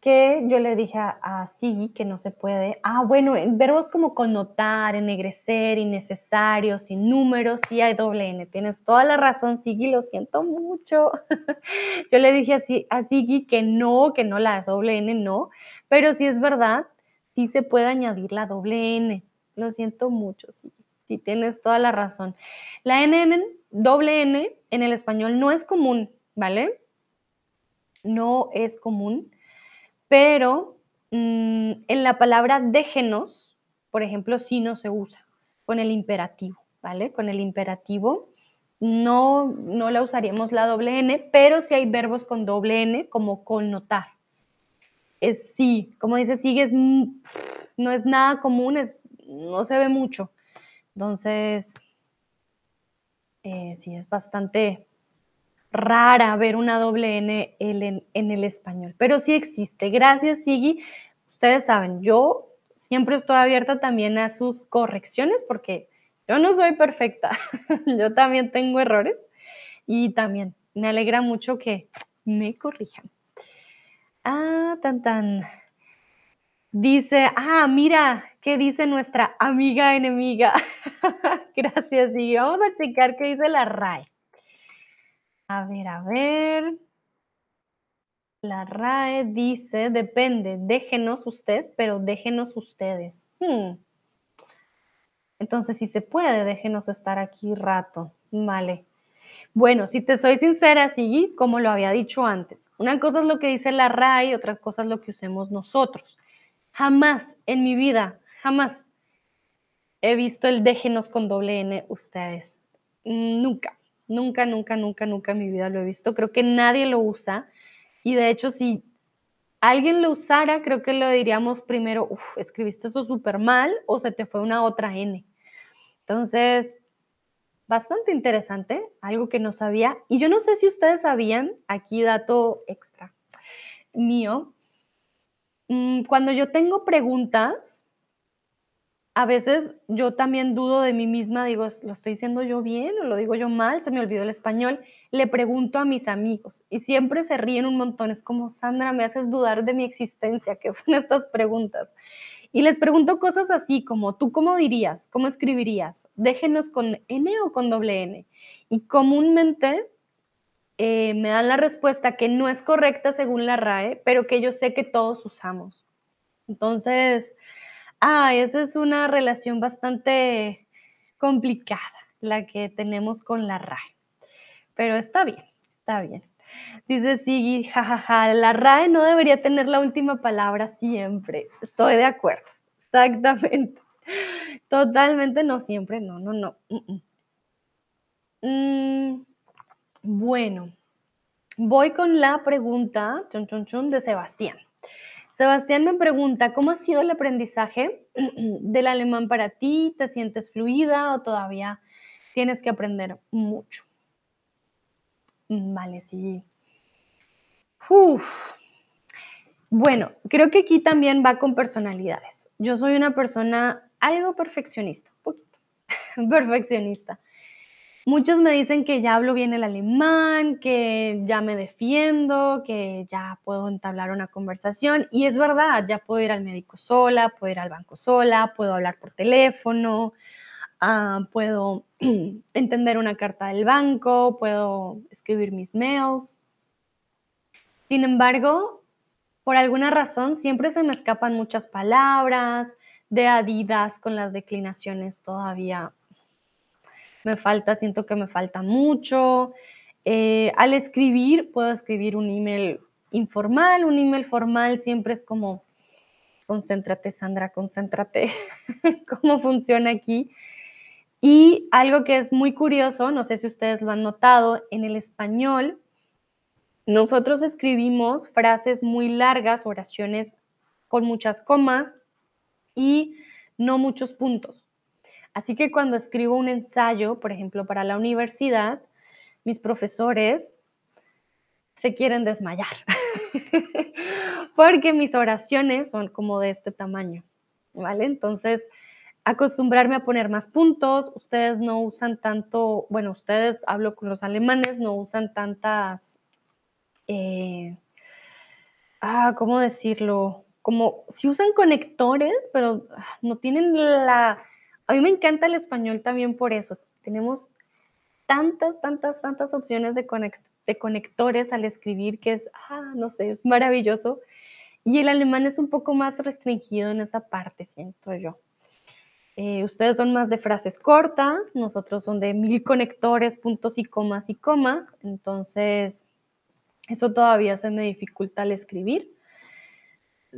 que yo le dije a, sí que no se puede. Ah, bueno, en verbos como connotar, ennegrecer, innecesario, sin números, sí hay doble N. Tienes toda la razón, Sigui, lo siento mucho. yo le dije así a Sigui que no, que no la doble N, no. Pero sí es verdad, sí se puede añadir la doble N. Lo siento mucho, sí, sí tienes toda la razón. La N, doble N en el español no es común, ¿vale? No es común pero mm, en la palabra déjenos, por ejemplo, sí no se usa con el imperativo, ¿vale? Con el imperativo no, no la usaríamos la doble N, pero si hay verbos con doble N, como connotar. Es sí, como dice, sigue, no es nada común, es, no se ve mucho. Entonces, eh, sí, es bastante rara ver una doble N en, en el español, pero sí existe. Gracias, Sigui. Ustedes saben, yo siempre estoy abierta también a sus correcciones porque yo no soy perfecta, yo también tengo errores y también me alegra mucho que me corrijan. Ah, tan tan. Dice, ah, mira, ¿qué dice nuestra amiga enemiga? Gracias, y vamos a checar qué dice la RAE. A ver, a ver. La RAE dice, depende, déjenos usted, pero déjenos ustedes. Hmm. Entonces, si se puede, déjenos estar aquí rato. Vale. Bueno, si te soy sincera, sí, como lo había dicho antes, una cosa es lo que dice la RAE y otra cosa es lo que usemos nosotros. Jamás en mi vida, jamás he visto el déjenos con doble N ustedes. Nunca, nunca, nunca, nunca, nunca en mi vida lo he visto. Creo que nadie lo usa. Y de hecho, si alguien lo usara, creo que lo diríamos primero, uff, escribiste eso súper mal o se te fue una otra N. Entonces, bastante interesante, algo que no sabía. Y yo no sé si ustedes sabían, aquí dato extra mío, cuando yo tengo preguntas, a veces yo también dudo de mí misma, digo, ¿lo estoy diciendo yo bien o lo digo yo mal? Se me olvidó el español. Le pregunto a mis amigos y siempre se ríen un montón. Es como, Sandra, me haces dudar de mi existencia, ¿qué son estas preguntas? Y les pregunto cosas así como, ¿tú cómo dirías? ¿Cómo escribirías? Déjenos con N o con doble N. Y comúnmente eh, me dan la respuesta que no es correcta según la RAE, pero que yo sé que todos usamos. Entonces, ah, esa es una relación bastante complicada la que tenemos con la RAE. Pero está bien, está bien. Dice Sigui, jajaja, la RAE no debería tener la última palabra siempre. Estoy de acuerdo, exactamente. Totalmente no siempre, no, no, no. Mm, bueno, voy con la pregunta de Sebastián. Sebastián me pregunta, ¿cómo ha sido el aprendizaje del alemán para ti? ¿Te sientes fluida o todavía tienes que aprender mucho? Mm, vale, sí. Bueno, creo que aquí también va con personalidades. Yo soy una persona algo perfeccionista, un poquito perfeccionista. Muchos me dicen que ya hablo bien el alemán, que ya me defiendo, que ya puedo entablar una conversación. Y es verdad, ya puedo ir al médico sola, puedo ir al banco sola, puedo hablar por teléfono, Ah, puedo entender una carta del banco, puedo escribir mis mails. Sin embargo, por alguna razón siempre se me escapan muchas palabras, de adidas con las declinaciones todavía me falta, siento que me falta mucho. Eh, al escribir, puedo escribir un email informal, un email formal siempre es como, concéntrate Sandra, concéntrate, cómo funciona aquí. Y algo que es muy curioso, no sé si ustedes lo han notado, en el español nosotros escribimos frases muy largas, oraciones con muchas comas y no muchos puntos. Así que cuando escribo un ensayo, por ejemplo, para la universidad, mis profesores se quieren desmayar, porque mis oraciones son como de este tamaño, ¿vale? Entonces, acostumbrarme a poner más puntos. Ustedes no usan tanto, bueno, ustedes, hablo con los alemanes, no usan tantas, eh, ah, ¿cómo decirlo? Como si usan conectores, pero ah, no tienen la... A mí me encanta el español también por eso. Tenemos tantas, tantas, tantas opciones de, conectores al escribir que es, ah, no sé, es maravilloso. Y el alemán es un poco más restringido en esa parte, siento yo. Eh, ustedes son más de frases cortas, nosotros son de mil conectores, puntos y comas y comas, entonces eso todavía se me dificulta al escribir.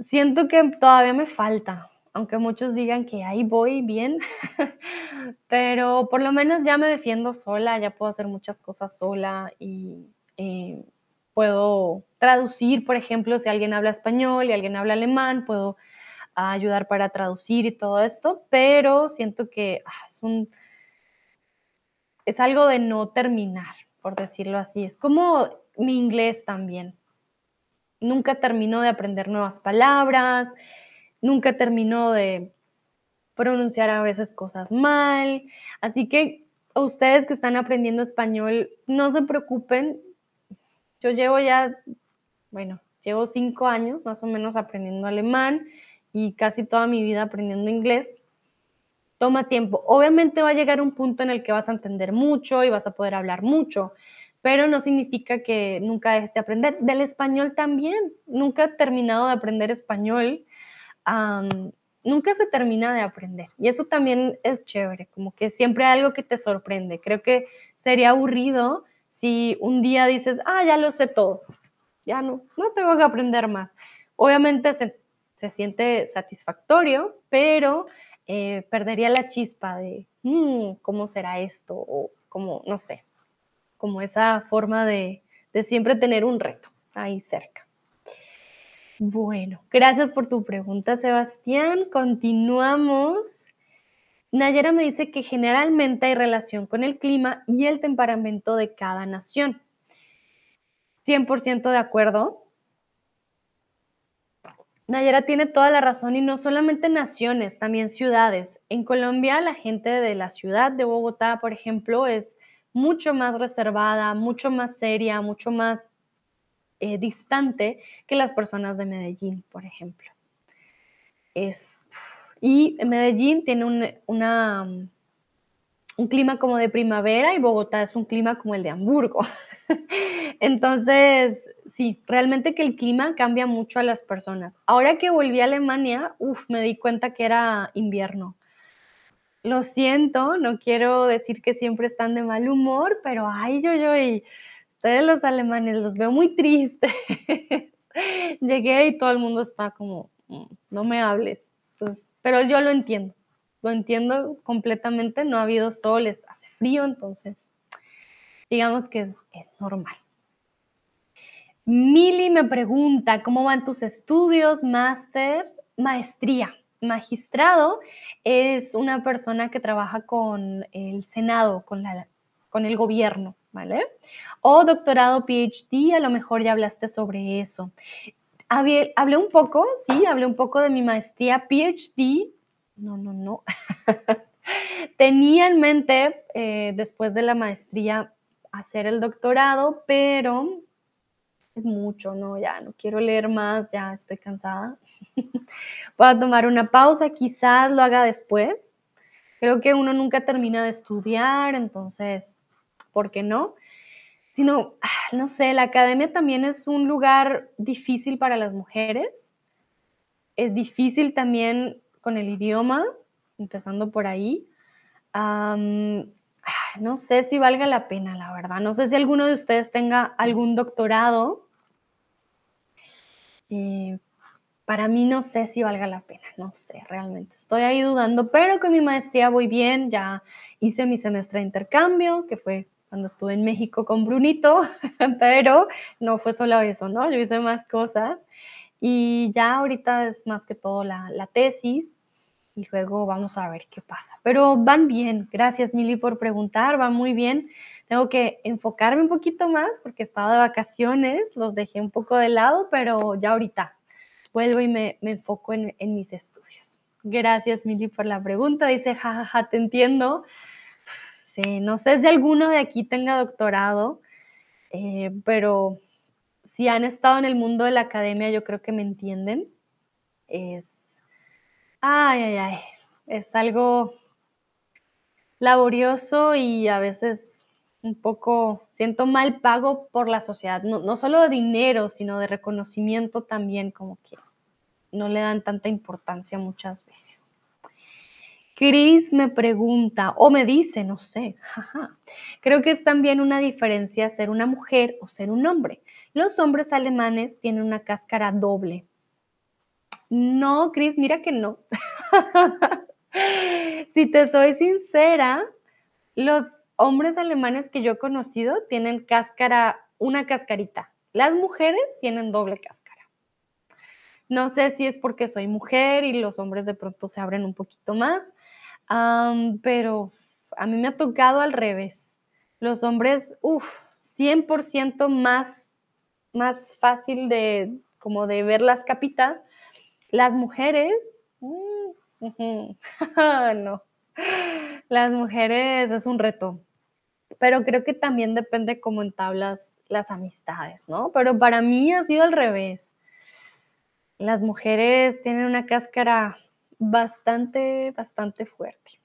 Siento que todavía me falta, aunque muchos digan que ahí voy bien, pero por lo menos ya me defiendo sola, ya puedo hacer muchas cosas sola y eh, puedo traducir, por ejemplo, si alguien habla español y alguien habla alemán, puedo ayudar para traducir y todo esto, pero siento que ah, es un es algo de no terminar, por decirlo así. Es como mi inglés también nunca terminó de aprender nuevas palabras, nunca terminó de pronunciar a veces cosas mal. Así que a ustedes que están aprendiendo español, no se preocupen. Yo llevo ya, bueno, llevo cinco años más o menos aprendiendo alemán y casi toda mi vida aprendiendo inglés. Toma tiempo. Obviamente va a llegar un punto en el que vas a entender mucho y vas a poder hablar mucho, pero no significa que nunca dejes de aprender. Del español también, nunca he terminado de aprender español, nunca se termina de aprender. Y eso también es chévere, como que siempre algo que te sorprende. Creo que sería aburrido si un día dices, ah, ya lo sé todo, ya no, no tengo que aprender más. Obviamente se, siente satisfactorio, pero eh, perdería la chispa de, mm, ¿cómo será esto? O como, no sé, como esa forma de, siempre tener un reto ahí cerca. Bueno, gracias por tu pregunta, Sebastián. Continuamos. Nayera me dice que generalmente hay relación con el clima y el temperamento de cada nación. 100% de acuerdo. Nayera tiene toda la razón y no solamente naciones, también ciudades. En Colombia la gente de la ciudad de Bogotá, por ejemplo, es mucho más reservada, mucho más seria, mucho más eh, distante que las personas de Medellín, por ejemplo. Es, y Medellín tiene un, un clima como de primavera y Bogotá es un clima como el de Hamburgo. Entonces, sí, realmente que el clima cambia mucho a las personas. Ahora que volví a Alemania, uf, me di cuenta que era invierno. Lo siento, no quiero decir que siempre están de mal humor, pero ay, yo, yo, y ustedes los alemanes los veo muy tristes. Llegué y todo el mundo está como, mm, no me hables. pero yo lo entiendo, lo entiendo completamente, no ha habido sol, hace frío, entonces digamos que es, es normal. Mili me pregunta, ¿cómo van tus estudios, máster, maestría? magistrado es una persona que trabaja con el Senado, con, la, con el gobierno, ¿vale? O doctorado PhD, a lo mejor ya hablaste sobre eso. Hablé, un poco, sí, hablé un poco de mi maestría PhD. No, no, no. Tenía en mente, eh, después de la maestría, hacer el doctorado, pero es mucho, ¿no? Ya no quiero leer más, ya estoy cansada. Voy a tomar una pausa, quizás lo haga después. Creo que uno nunca termina de estudiar, entonces, ¿por qué no? Sino, ah, no sé, la academia también es un lugar difícil para las mujeres. Es difícil también con el idioma, empezando por ahí. no sé si valga la pena, la verdad. No sé si alguno de ustedes tenga algún doctorado. Eh, para mí no sé si valga la pena, no sé, realmente estoy ahí dudando, pero con mi maestría voy bien, ya hice mi semestre de intercambio, que fue cuando estuve en México con Brunito, pero no fue solo eso, ¿no? Yo hice más cosas y ya ahorita es más que todo la, tesis y luego vamos a ver qué pasa. Pero van bien, gracias Mili por preguntar, van muy bien. Tengo que enfocarme un poquito más porque estaba de vacaciones, los dejé un poco de lado, pero ya ahorita vuelvo y me, enfoco en, mis estudios. Gracias, Mili, por la pregunta. Dice, jajaja, te entiendo. Sí, no sé si alguno de aquí tenga doctorado, eh, pero si han estado en el mundo de la academia, yo creo que me entienden. Es, ay, ay, ay, es algo laborioso y a veces un poco, siento mal pago por la sociedad, no, no solo de dinero, sino de reconocimiento también, como que no le dan tanta importancia muchas veces. Chris me pregunta, o me dice, no sé, creo que es también una diferencia ser una mujer o ser un hombre. Los hombres alemanes tienen una cáscara doble. No, Cris, mira que no. si te soy sincera, los hombres alemanes que yo he conocido tienen cáscara, una cascarita. Las mujeres tienen doble cáscara. No sé si es porque soy mujer y los hombres de pronto se abren un poquito más, pero a mí me ha tocado al revés. Los hombres, uff, 100% más, más fácil de, como de ver las capitas. Las mujeres, mm, no, las mujeres es un reto, pero creo que también depende cómo entablas las amistades, ¿no? Pero para mí ha sido al revés. Las mujeres tienen una cáscara bastante, bastante fuerte,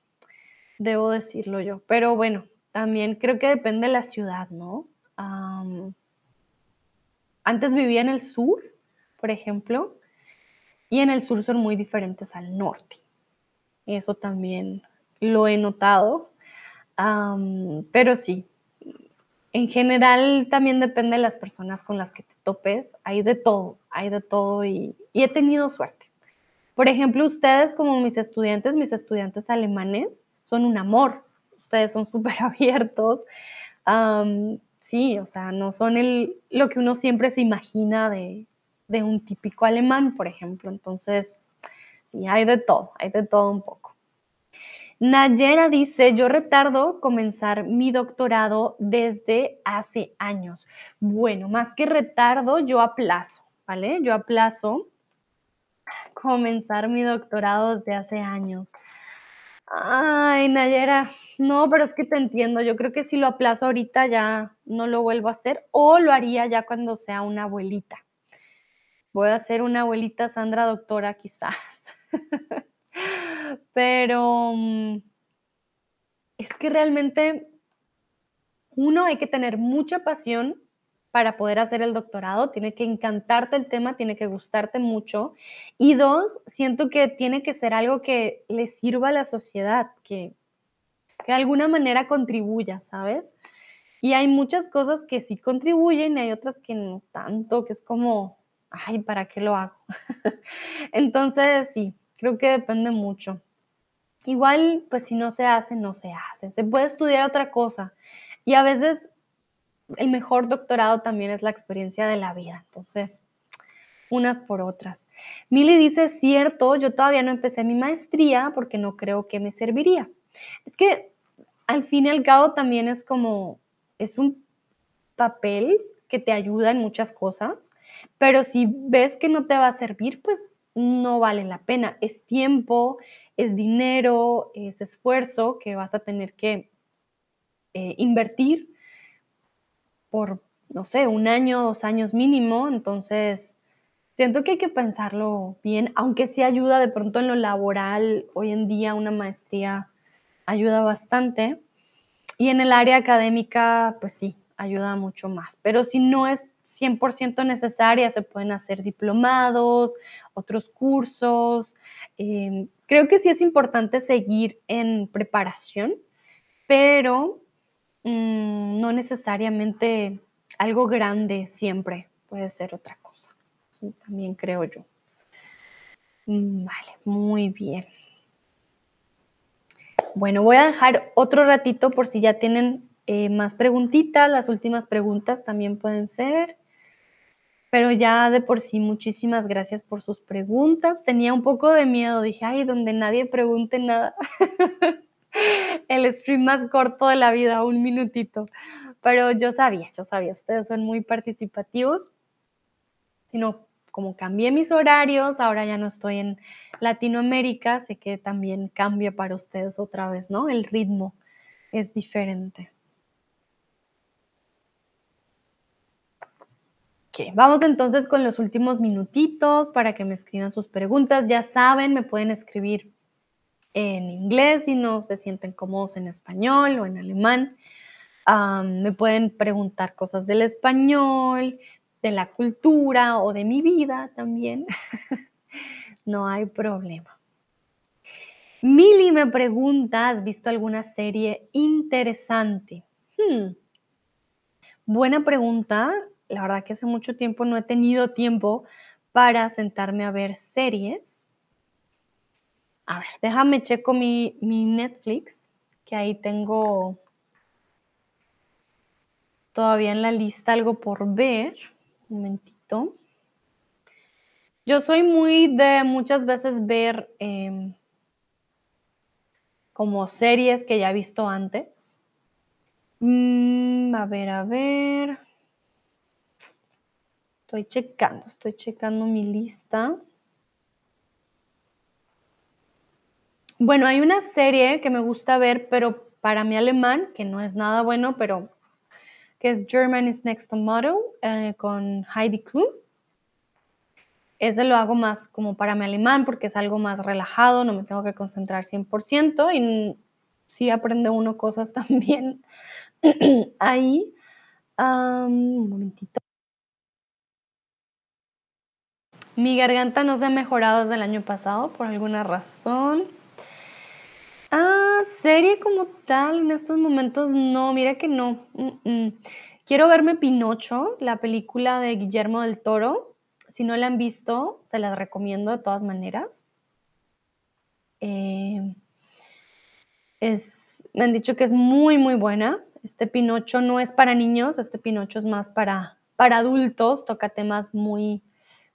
debo decirlo yo. Pero bueno, también creo que depende de la ciudad, ¿no? antes vivía en el sur, por ejemplo, y en el sur son muy diferentes al norte. Eso también lo he notado. pero sí, en general también depende de las personas con las que te topes. Hay de todo, hay de todo y, he tenido suerte. Por ejemplo, ustedes como mis estudiantes, mis estudiantes alemanes, son un amor. Ustedes son súper abiertos. sí, o sea, no son el, lo que uno siempre se imagina de, de un típico alemán, por ejemplo. Entonces, sí, hay de todo, hay de todo un poco. Nayera dice, yo retardo comenzar mi doctorado desde hace años. Bueno, más que retardo, yo aplazo, ¿vale? Yo aplazo comenzar mi doctorado desde hace años. Ay, Nayera, no, pero es que te entiendo. Yo creo que si lo aplazo ahorita ya no lo vuelvo a hacer o lo haría ya cuando sea una abuelita. Voy a ser una abuelita Sandra doctora quizás. Pero mm, es que realmente uno hay que tener mucha pasión para poder hacer el doctorado, tiene que encantarte el tema, tiene que gustarte mucho. Y dos, siento que tiene que ser algo que le sirva a la sociedad, que, de alguna manera contribuya, ¿sabes? Y hay muchas cosas que sí contribuyen y hay otras que no tanto, que es como, ay, ¿para qué lo hago? Entonces, sí, creo que depende mucho. Igual, pues si no se hace, no se hace. Se puede estudiar otra cosa. Y a veces el mejor doctorado también es la experiencia de la vida. Entonces, unas por otras. Mili dice, cierto, yo todavía no empecé mi maestría porque no creo que me serviría. Es que al fin y al cabo también es como, es un papel que te ayuda en muchas cosas, pero si ves que no te va a servir, pues no vale la pena. Es tiempo, es dinero, es esfuerzo que vas a tener que eh, invertir por, no sé, un año, dos años mínimo. Entonces, siento que hay que pensarlo bien, aunque sí ayuda de pronto en lo laboral. Hoy en día una maestría ayuda bastante. Y en el área académica, pues sí, ayuda mucho más. Pero si no es 100% necesarias, se pueden hacer diplomados, otros cursos. Em, creo que sí es importante seguir en preparación, pero mm, no necesariamente algo grande siempre, puede ser otra cosa. también creo yo. Mm, vale, muy bien. Bueno, voy a dejar otro ratito por si ya tienen eh, más preguntitas, las últimas preguntas también pueden ser. Pero ya de por sí, muchísimas gracias por sus preguntas. Tenía un poco de miedo, dije, ay, donde nadie pregunte nada. El stream más corto de la vida, un minutito. Pero yo sabía, yo sabía, ustedes son muy participativos. Sino como cambié mis horarios, ahora ya no estoy en Latinoamérica, sé que también cambia para ustedes otra vez, ¿no? El ritmo es diferente. vamos entonces con los últimos minutitos para que me escriban sus preguntas. Ya saben, me pueden escribir en inglés si no se sienten cómodos en español o en alemán. me pueden preguntar cosas del español, de la cultura o de mi vida también. no hay problema. Mili me pregunta, ¿has visto alguna serie interesante? Hmm. Buena pregunta la verdad que hace mucho tiempo no he tenido tiempo para sentarme a ver series. A ver, déjame checo mi, Netflix, que ahí tengo todavía en la lista algo por ver. Un momentito. Yo soy muy de muchas veces ver em, como series que ya he visto antes. Mm, a ver, a ver. Estoy checando, estoy checando mi lista. Bueno, hay una serie que me gusta ver, pero para mi alemán, que no es nada bueno, pero que es German is Next to Model eh, con Heidi Klum. Ese lo hago más como para mi alemán porque es algo más relajado, no me tengo que concentrar 100% y sí aprende uno cosas también ahí. un momentito. Mi garganta no se ha mejorado desde el año pasado por alguna razón. Ah, serie como tal, en estos momentos no, mira que no. Quiero verme Pinocho, la película de Guillermo del Toro. Si no la han visto, se las recomiendo de todas maneras. Eh, es, me han dicho que es muy, muy buena. Este Pinocho no es para niños, este Pinocho es más para, para adultos, toca temas muy,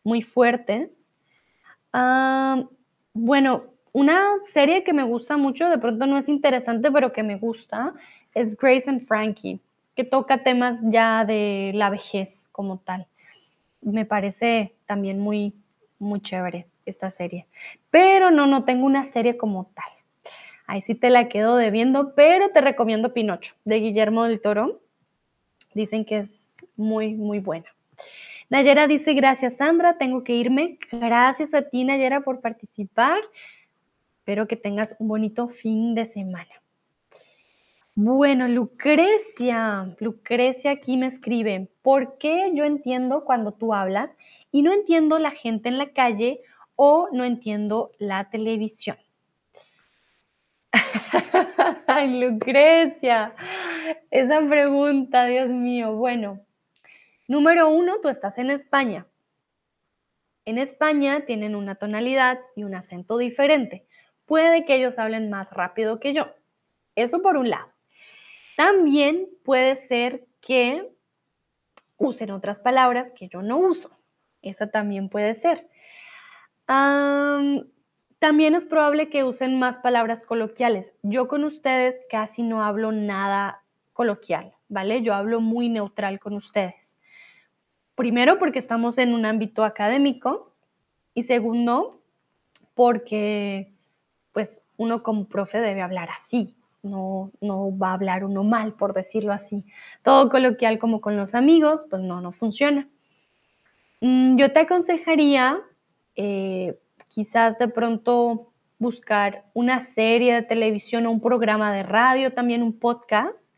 muy fuertes. Ah, bueno, una serie que me gusta mucho, de pronto no es interesante, pero que me gusta, es Grace and Frankie, que toca temas ya de la vejez como tal. Me parece también muy, muy chévere esta serie. Pero no, no tengo una serie como tal. Ahí sí te la quedo debiendo, pero te recomiendo Pinocho, de Guillermo del Toro. Dicen que es muy, muy buena. Nayera dice, gracias Sandra, tengo que irme. Gracias a ti Nayera por participar. Espero que tengas un bonito fin de semana. Bueno, Lucrecia, Lucrecia aquí me escribe, ¿por qué yo entiendo cuando tú hablas y no entiendo la gente en la calle o no entiendo la televisión? Ay, Lucrecia, esa pregunta, Dios mío. Bueno, número uno, tú estás en España. En España tienen una tonalidad y un acento diferente puede que ellos hablen más rápido que yo. Eso por un lado. También puede ser que usen otras palabras que yo no uso. Esa también puede ser. también es probable que usen más palabras coloquiales. Yo con ustedes casi no hablo nada coloquial, ¿vale? Yo hablo muy neutral con ustedes. Primero porque estamos en un ámbito académico y segundo porque pues uno como profe debe hablar así, no, no va a hablar uno mal, por decirlo así. Todo coloquial como con los amigos, pues no, no funciona. Mm, yo te aconsejaría eh, quizás de pronto buscar una serie de televisión o un programa de radio, también un podcast,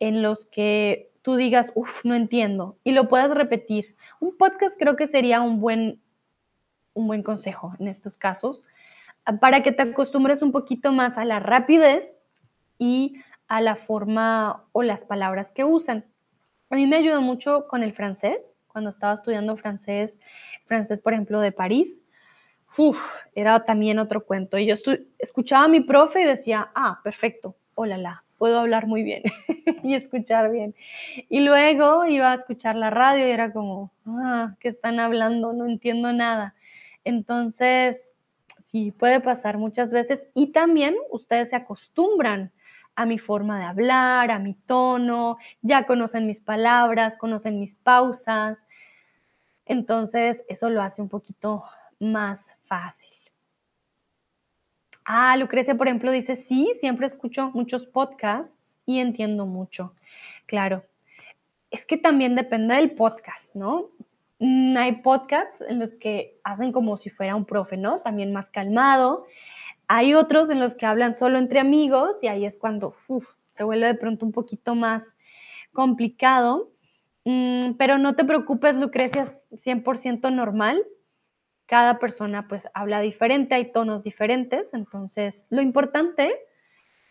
en los que tú digas, uff, no entiendo, y lo puedas repetir. Un podcast creo que sería un buen, un buen consejo en estos casos, para que te acostumbres un poquito más a la rapidez y a la forma o las palabras que usan. A mí me ayudó mucho con el francés, cuando estaba estudiando francés, francés por ejemplo de París. Uf, era también otro cuento. Y yo escuchaba a mi profe y decía, ah, perfecto, hola, la, puedo hablar muy bien y escuchar bien. Y luego iba a escuchar la radio y era como, ah, ¿qué están hablando? No entiendo nada. Entonces, Sí, puede pasar muchas veces y también ustedes se acostumbran a mi forma de hablar, a mi tono, ya conocen mis palabras, conocen mis pausas. Entonces, eso lo hace un poquito más fácil. Ah, Lucrecia, por ejemplo, dice, sí, siempre escucho muchos podcasts y entiendo mucho. Claro, es que también depende del podcast, ¿no? Mm, hay podcasts en los que hacen como si fuera un profe, ¿no? También más calmado. Hay otros en los que hablan solo entre amigos y ahí es cuando se vuelve de pronto un poquito más complicado. Mm, pero no te preocupes, Lucrecia, es 100% normal. Cada persona pues habla diferente, hay tonos diferentes, entonces lo importante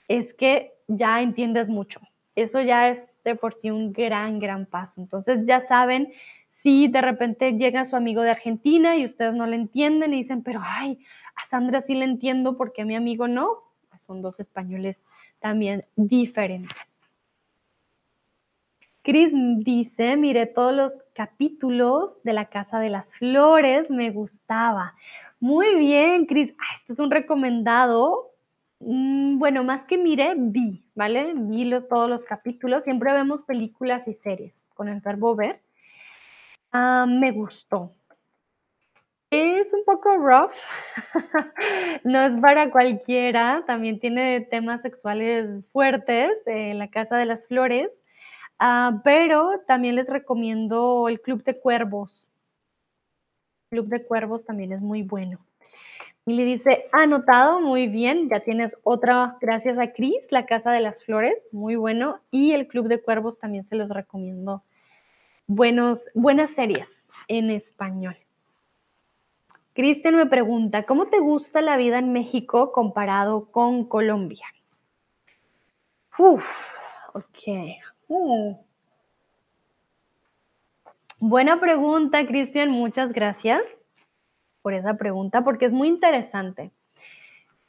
es que ya entiendes mucho. Eso ya es de por sí un gran, gran paso. Entonces ya saben, si de repente llega su amigo de Argentina y ustedes no le entienden y dicen, pero ay, a Sandra sí le entiendo porque a mi amigo no, pues son dos españoles también diferentes. Cris dice, miré todos los capítulos de La Casa de las Flores, me gustaba. Muy bien, Cris. Ah, este es un recomendado. Mm, bueno, más que miré, vi, ¿vale? Vi los, todos los capítulos. Siempre vemos películas y series con el verbo ver. Ah, me gustó. Es un poco rough, no es para cualquiera, también tiene temas sexuales fuertes, en La Casa de las Flores, ah, pero también les recomiendo el Club de Cuervos. El Club de Cuervos también es muy bueno. Y le dice, anotado, muy bien, ya tienes otra, gracias a Cris, La Casa de las Flores, muy bueno, y el Club de Cuervos también se los recomiendo. Buenos, buenas series en español. Cristian me pregunta, ¿cómo te gusta la vida en México comparado con Colombia? Uf, ok. Mm. Buena pregunta, Cristian, muchas gracias por esa pregunta porque es muy interesante.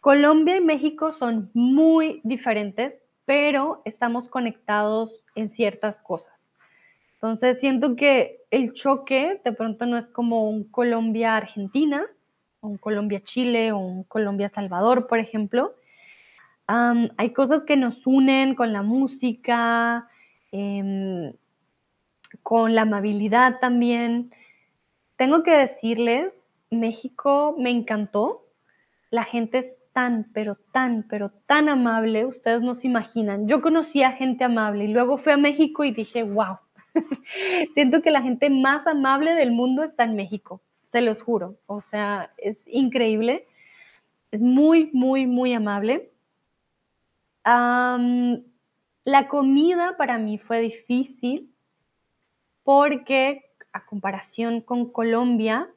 Colombia y México son muy diferentes, pero estamos conectados en ciertas cosas. Entonces siento que el choque de pronto no es como un Colombia-Argentina, un Colombia-Chile o un Colombia-Salvador, por ejemplo. hay cosas que nos unen con la música, em, con la amabilidad también. Tengo que decirles México me encantó. La gente es tan, pero tan, pero tan amable. Ustedes no se imaginan. Yo conocí a gente amable y luego fui a México y dije, wow. Siento que la gente más amable del mundo está en México. Se los juro. O sea, es increíble. Es muy, muy, muy amable. la comida para mí fue difícil porque a comparación con Colombia,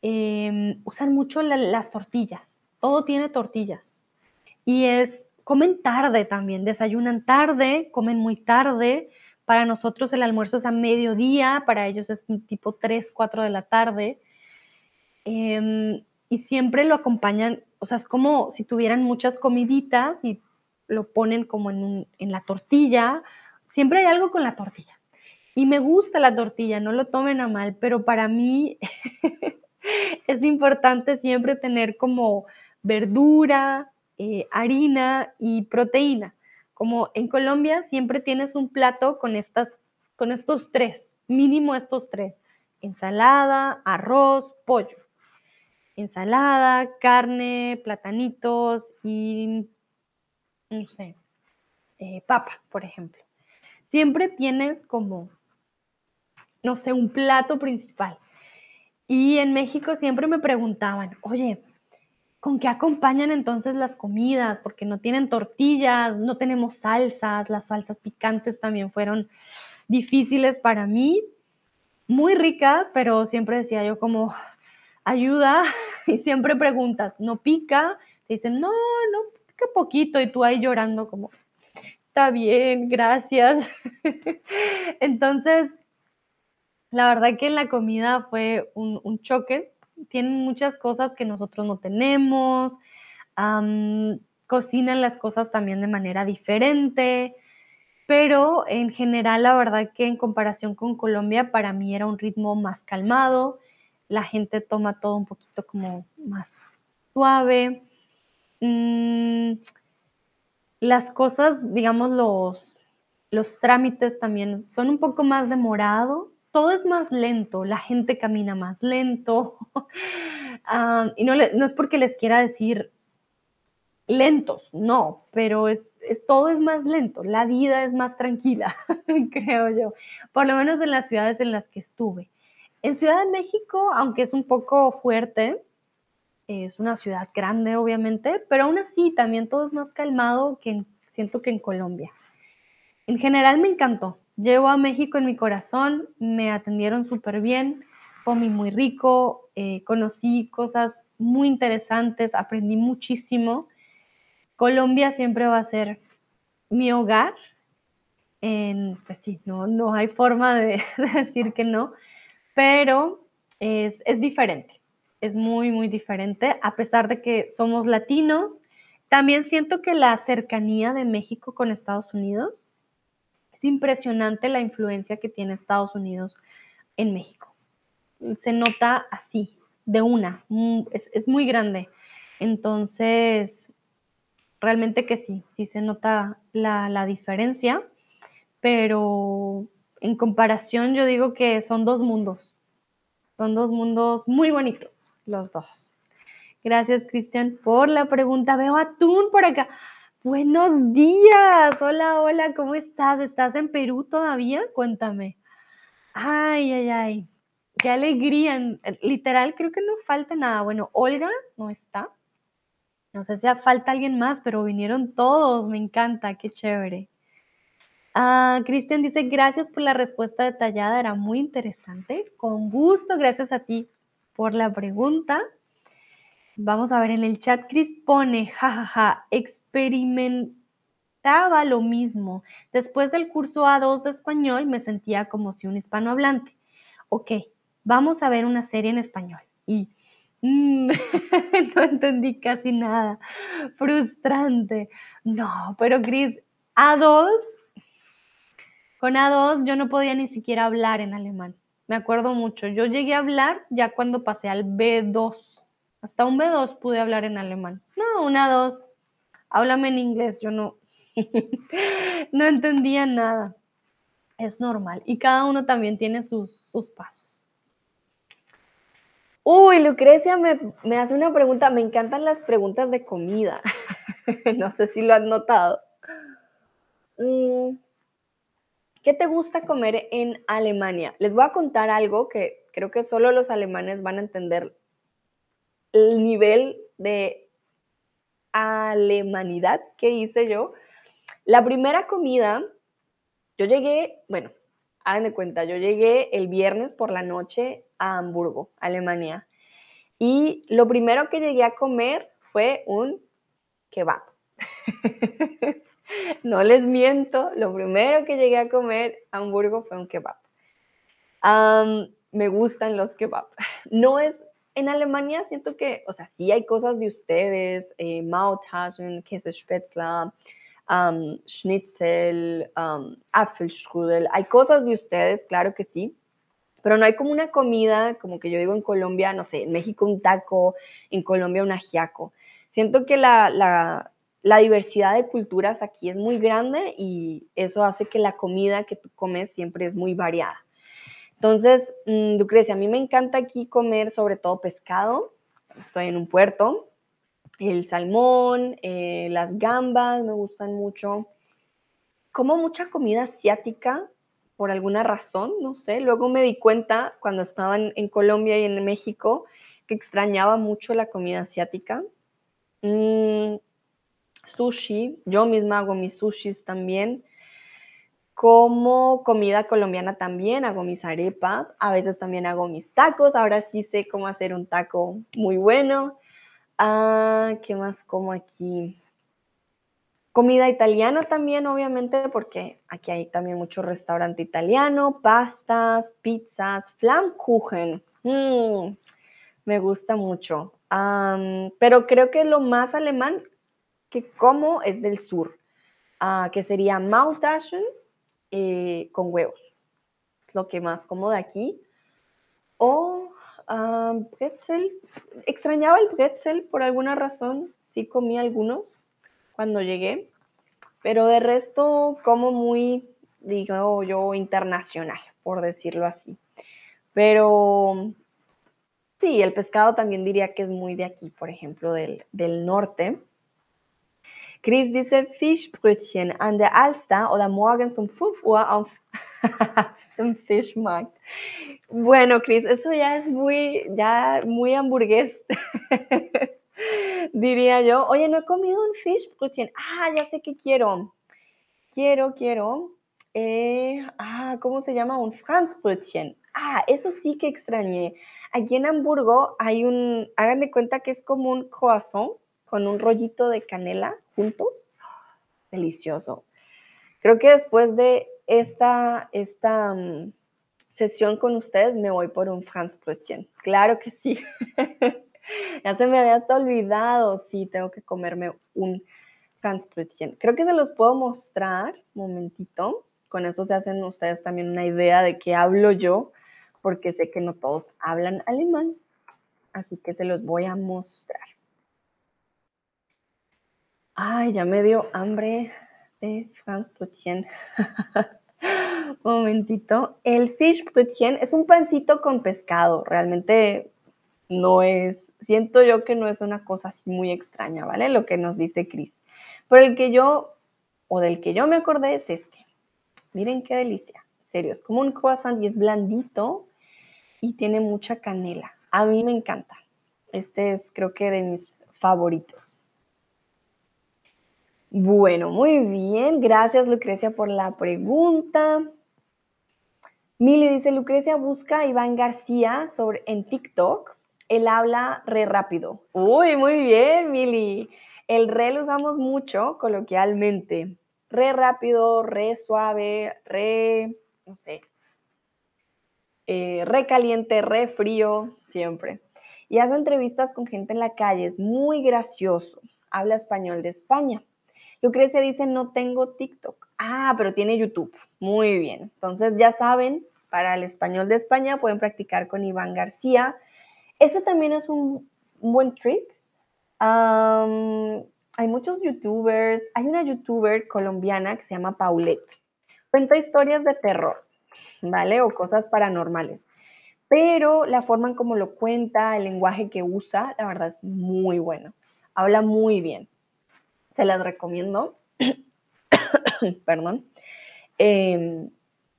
Em, usan mucho las tortillas, todo tiene tortillas. Y es, comen tarde también, desayunan tarde, comen muy tarde. Para nosotros el almuerzo es a mediodía, para ellos es tipo 3, 4 de la tarde. Em, y siempre lo acompañan, o sea, es como si tuvieran muchas comiditas y lo ponen como en, en la tortilla. Siempre hay algo con la tortilla. Y me gusta la tortilla, no lo tomen a mal, pero para mí es importante siempre tener como verdura, eh, harina y proteína. Como en Colombia siempre tienes un plato con, estas, con estos tres, mínimo estos tres. Ensalada, arroz, pollo. Ensalada, carne, platanitos y, no sé, eh, papa, por ejemplo. Siempre tienes como, no sé, un plato principal. Y en México siempre me preguntaban, oye, ¿con qué acompañan entonces las comidas? Porque no tienen tortillas, no tenemos salsas, las salsas picantes también fueron difíciles para mí, muy ricas, pero siempre decía yo como, ayuda, y siempre preguntas, ¿no pica? Te dicen, no, no, pica poquito, y tú ahí llorando como, está bien, gracias. entonces, la verdad que la comida fue un, choque. Tienen muchas cosas que nosotros no tenemos. cocinan las cosas también de manera diferente. Pero en general, la verdad que en comparación con Colombia, para mí era un ritmo más calmado. La gente toma todo un poquito como más suave. Mm, las cosas, digamos, los, los trámites también son un poco más demorados todo es más lento, la gente camina más lento. Ah, y no, no, es porque les quiera decir lentos, no, pero es, todo es más lento, la vida es más tranquila, creo yo, por lo menos en las ciudades en las que estuve. En Ciudad de México, aunque es un poco fuerte, es una ciudad grande obviamente, pero aún así también todo es más calmado que siento que en Colombia. En general me encantó, Llevo a México en mi corazón, me atendieron súper bien, comí muy rico, eh, conocí cosas muy interesantes, aprendí muchísimo. Colombia siempre va a ser mi hogar pues sí, no, no hay forma de, decir que no, pero es, es diferente, es muy, muy diferente, a pesar de que somos latinos. También siento que la cercanía de México con Estados Unidos, es impresionante la influencia que tiene Estados Unidos en México. Se nota así, de una, mm, es, muy grande. Entonces, realmente que sí, sí se nota la, la diferencia pero en comparación yo digo que son dos mundos, son dos mundos muy bonitos, los dos. Gracias, Cristian, por la pregunta. Veo atún por acá. Buenos días. Hola, hola, ¿cómo estás? ¿Estás en Perú todavía? Cuéntame. Ay, ay, ay. Qué alegría. Literal, creo que no falta nada. Bueno, Olga no está. No sé si falta alguien más, pero vinieron todos. Me encanta, qué chévere. Ah, Cristian dice, gracias por la respuesta detallada, era muy interesante. Con gusto, gracias a ti por la pregunta. Vamos a ver en el chat, Cris pone, jajaja, experimentaba lo mismo. Después del curso A2 de español me sentía como si un hispanohablante. Ok, vamos a ver una serie en español. Y mm, no entendí casi nada. Frustrante. No, pero Cris, A2 con A2 yo no podía ni siquiera hablar en alemán. Me acuerdo mucho. Yo llegué a hablar ya cuando pasé al B2. Hasta un B2 pude hablar en alemán. No, un A2. Háblame en inglés. Yo no, no entendía nada. Es normal. Y cada uno también tiene sus, sus pasos. Uy, Lucrecia me, me, hace una pregunta. Me encantan las preguntas de comida. no sé si lo has notado. Mm, ¿Qué te gusta comer en Alemania? Les voy a contar algo que creo que solo los alemanes van a entender el nivel de alemanidad que hice yo. La primera comida, yo llegué, bueno, hagan de cuenta, yo llegué el viernes por la noche a Hamburgo, Alemania. Y lo primero que llegué a comer fue un kebab. no les miento, lo primero que llegué a comer a Hamburgo fue un kebab. me gustan los kebab. No es en Alemania, siento que, o sea, sí hay cosas de ustedes, eh, Maultaschen, Käsespätzle, um, Schnitzel, um, Apfelstrudel, hay cosas de ustedes, claro que sí, pero no hay como una comida, como que yo digo en Colombia, no sé, en México un taco, en Colombia un ajiaco. Siento que la, la, la diversidad de culturas aquí es muy grande y eso hace que la comida que tú comes siempre es muy variada. Entonces, mm, Lucrecia, a mí me encanta aquí comer sobre todo pescado. Estoy en un puerto. El salmón, eh, las gambas me gustan mucho. Como mucha comida asiática por alguna razón, no sé. Luego me di cuenta cuando estaba en, Colombia y en México que extrañaba mucho la comida asiática. Mm, sushi, yo misma hago mis sushis también. Como comida colombiana también hago mis arepas, a veces también hago mis tacos, ahora sí sé cómo hacer un taco muy bueno. Ah, ¿Qué más como aquí? Comida italiana también, obviamente, porque aquí hay también mucho restaurante italiano, pastas, pizzas, Flammkuchen. Mm, me gusta mucho. pero creo que lo más alemán que como es del sur, ah, que sería Maultaschen eh, con huevos, lo que más como de aquí. O uh, pretzel, extrañaba el pretzel por alguna razón, sí comí algunos cuando llegué, pero de resto como muy, digo yo, internacional, por decirlo así. Pero sí, el pescado también diría que es muy de aquí, por ejemplo, del, del norte. Chris dice Fischbrötchen an der Alster oder morgens um 5 Uhr auf dem Fischmarkt. Bueno, Chris, eso ya es muy, ya muy hamburgués. Diría yo, oye, no he comido un Fischbrötchen. Ah, ya sé qué quiero. Quiero, quiero. Eh, ah, ¿cómo se llama? Un Franzbrötchen. Ah, eso sí que extrañé. Aquí en Hamburgo hay un, hagan de cuenta que es como un croissant con un rollito de canela juntos. Delicioso. Creo que después de esta, esta mm, sesión con ustedes, me voy por un Franz Claro que sí. ya se me había hasta olvidado. Sí, tengo que comerme un Franz Creo que se los puedo mostrar. Momentito. Con eso se hacen ustedes también una idea de qué hablo yo, porque sé que no todos hablan alemán. Así que se los voy a mostrar. Ay, ya me dio hambre de Franz momentito. El fish brötchen es un pancito con pescado. Realmente no es, siento yo que no es una cosa así muy extraña, ¿vale? Lo que nos dice Chris. Pero el que yo, o del que yo me acordé es este. Miren qué delicia. En serio, es como un croissant y es blandito y tiene mucha canela. A mí me encanta. Este es creo que de mis favoritos. Bueno, muy bien. Gracias Lucrecia por la pregunta. Mili dice, Lucrecia busca a Iván García sobre, en TikTok. Él habla re rápido. Uy, muy bien, Mili. El re lo usamos mucho coloquialmente. Re rápido, re suave, re, no sé, eh, re caliente, re frío, siempre. Y hace entrevistas con gente en la calle, es muy gracioso. Habla español de España. Lucrecia dice, no tengo TikTok. Ah, pero tiene YouTube. Muy bien. Entonces ya saben, para el español de España pueden practicar con Iván García. Ese también es un, buen trick. hay muchos youtubers. Hay una youtuber colombiana que se llama Paulette. Cuenta historias de terror, ¿vale? O cosas paranormales. Pero la forma en cómo lo cuenta, el lenguaje que usa, la verdad es muy bueno. Habla muy bien. Se las recomiendo. Perdón. Em,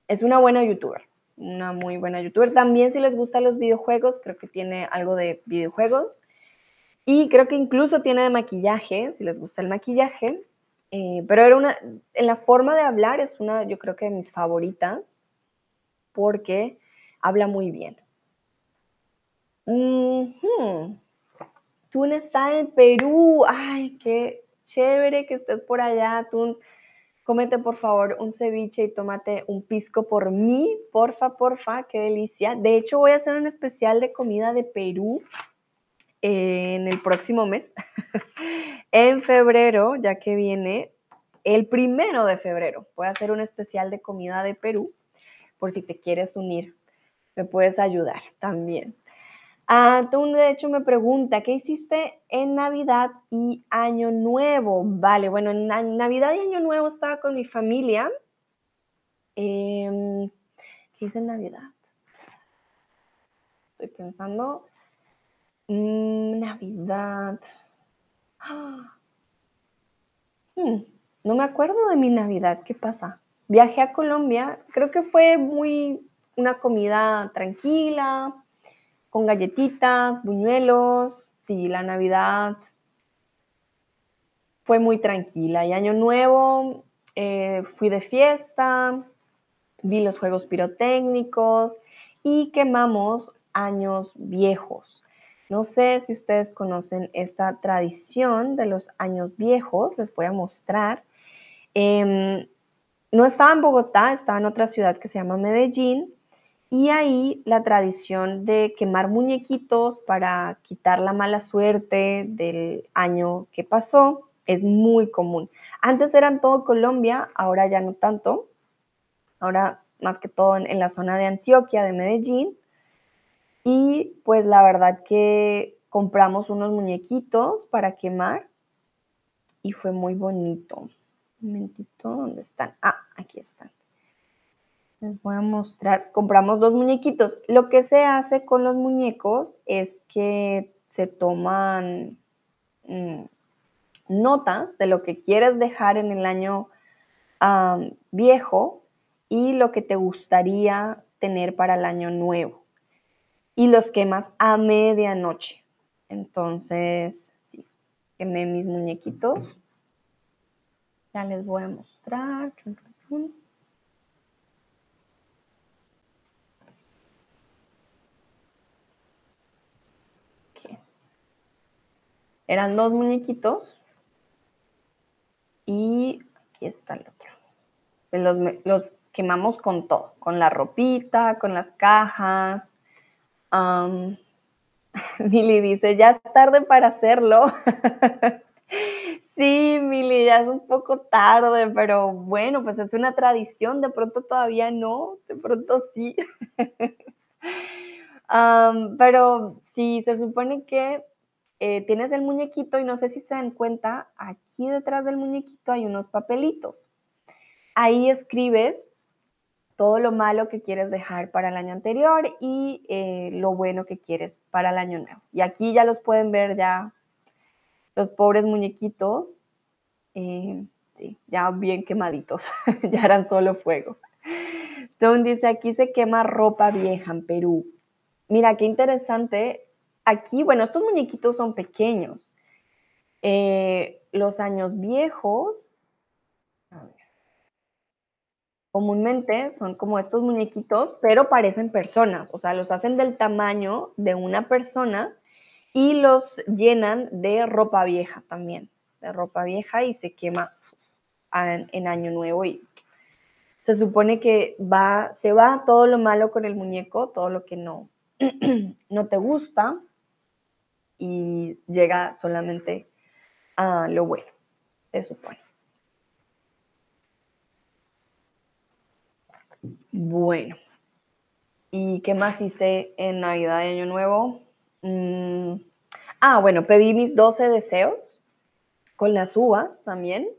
es una buena youtuber una muy buena youtuber. También si les gustan los videojuegos, creo que tiene algo de videojuegos. Y creo que incluso tiene de maquillaje, si les gusta el maquillaje. Eh, pero era una, en la forma de hablar es una, yo creo que de mis favoritas, porque habla muy bien. Tú estás en Perú. Ay, qué chévere que estés por allá. Tú Cómete por favor un ceviche y tómate un pisco por mí, porfa, porfa, qué delicia. De hecho, voy a hacer un especial de comida de Perú en el próximo mes, en febrero, ya que viene el primero de febrero. Voy a hacer un especial de comida de Perú, por si te quieres unir, me puedes ayudar también. Ah, tú de hecho me pregunta, ¿qué hiciste en Navidad y Año Nuevo? Vale, bueno, en Navidad y Año Nuevo estaba con mi familia. Em, ¿Qué hice en Navidad? Estoy pensando. Mm, Navidad. Hmm, no me acuerdo de mi Navidad, ¿qué pasa? Viajé a Colombia, creo que fue muy una comida tranquila, con galletitas, buñuelos. Sí, la Navidad fue muy tranquila. Y Año Nuevo eh, fui de fiesta, vi los juegos pirotécnicos y quemamos años viejos. No sé si ustedes conocen esta tradición de los años viejos, les voy a mostrar. Em, no estaba en Bogotá, estaba en otra ciudad que se llama Medellín, y ahí la tradición de quemar muñequitos para quitar la mala suerte del año que pasó es muy común. Antes eran todo Colombia, ahora ya no tanto. Ahora más que todo en, la zona de Antioquia, de Medellín. Y pues la verdad que compramos unos muñequitos para quemar y fue muy bonito. Un momentito, ¿dónde están? Ah, aquí están. Les voy a mostrar. Compramos dos muñequitos. Lo que se hace con los muñecos es que se toman mm, notas de lo que quieres dejar en el año viejo y lo que te gustaría tener para el año nuevo. Y los quemas a medianoche. Entonces, sí, quemé mis muñequitos. Ya les voy a mostrar. Eran dos muñequitos y aquí está el otro. Los, quemamos con todo, con la ropita, con las cajas. Um, Mili dice, ya es tarde para hacerlo. sí, Mili, ya es un poco tarde, pero bueno, pues es una tradición, de pronto todavía no, de pronto sí. pero sí, se supone que eh, tienes el muñequito y no sé si se dan cuenta, aquí detrás del muñequito hay unos papelitos. Ahí escribes todo lo malo que quieres dejar para el año anterior y eh, lo bueno que quieres para el año nuevo. Y aquí ya los pueden ver ya los pobres muñequitos, eh, sí, ya bien quemaditos, ya eran solo fuego. Entonces dice, aquí se quema ropa vieja en Perú. Mira, qué interesante. Aquí, bueno, estos muñequitos son pequeños. Eh, los años viejos comúnmente son como estos muñequitos, pero parecen personas, o sea, los hacen del tamaño de una persona y los llenan de ropa vieja también, de ropa vieja y se quema en, año nuevo y se supone que va, se va todo lo malo con el muñeco, todo lo que no, no te gusta y llega solamente a lo bueno, se supone. Bueno, ¿y qué más hice en Navidad y Año Nuevo? Mm, ah, bueno, pedí mis 12 deseos con las uvas también.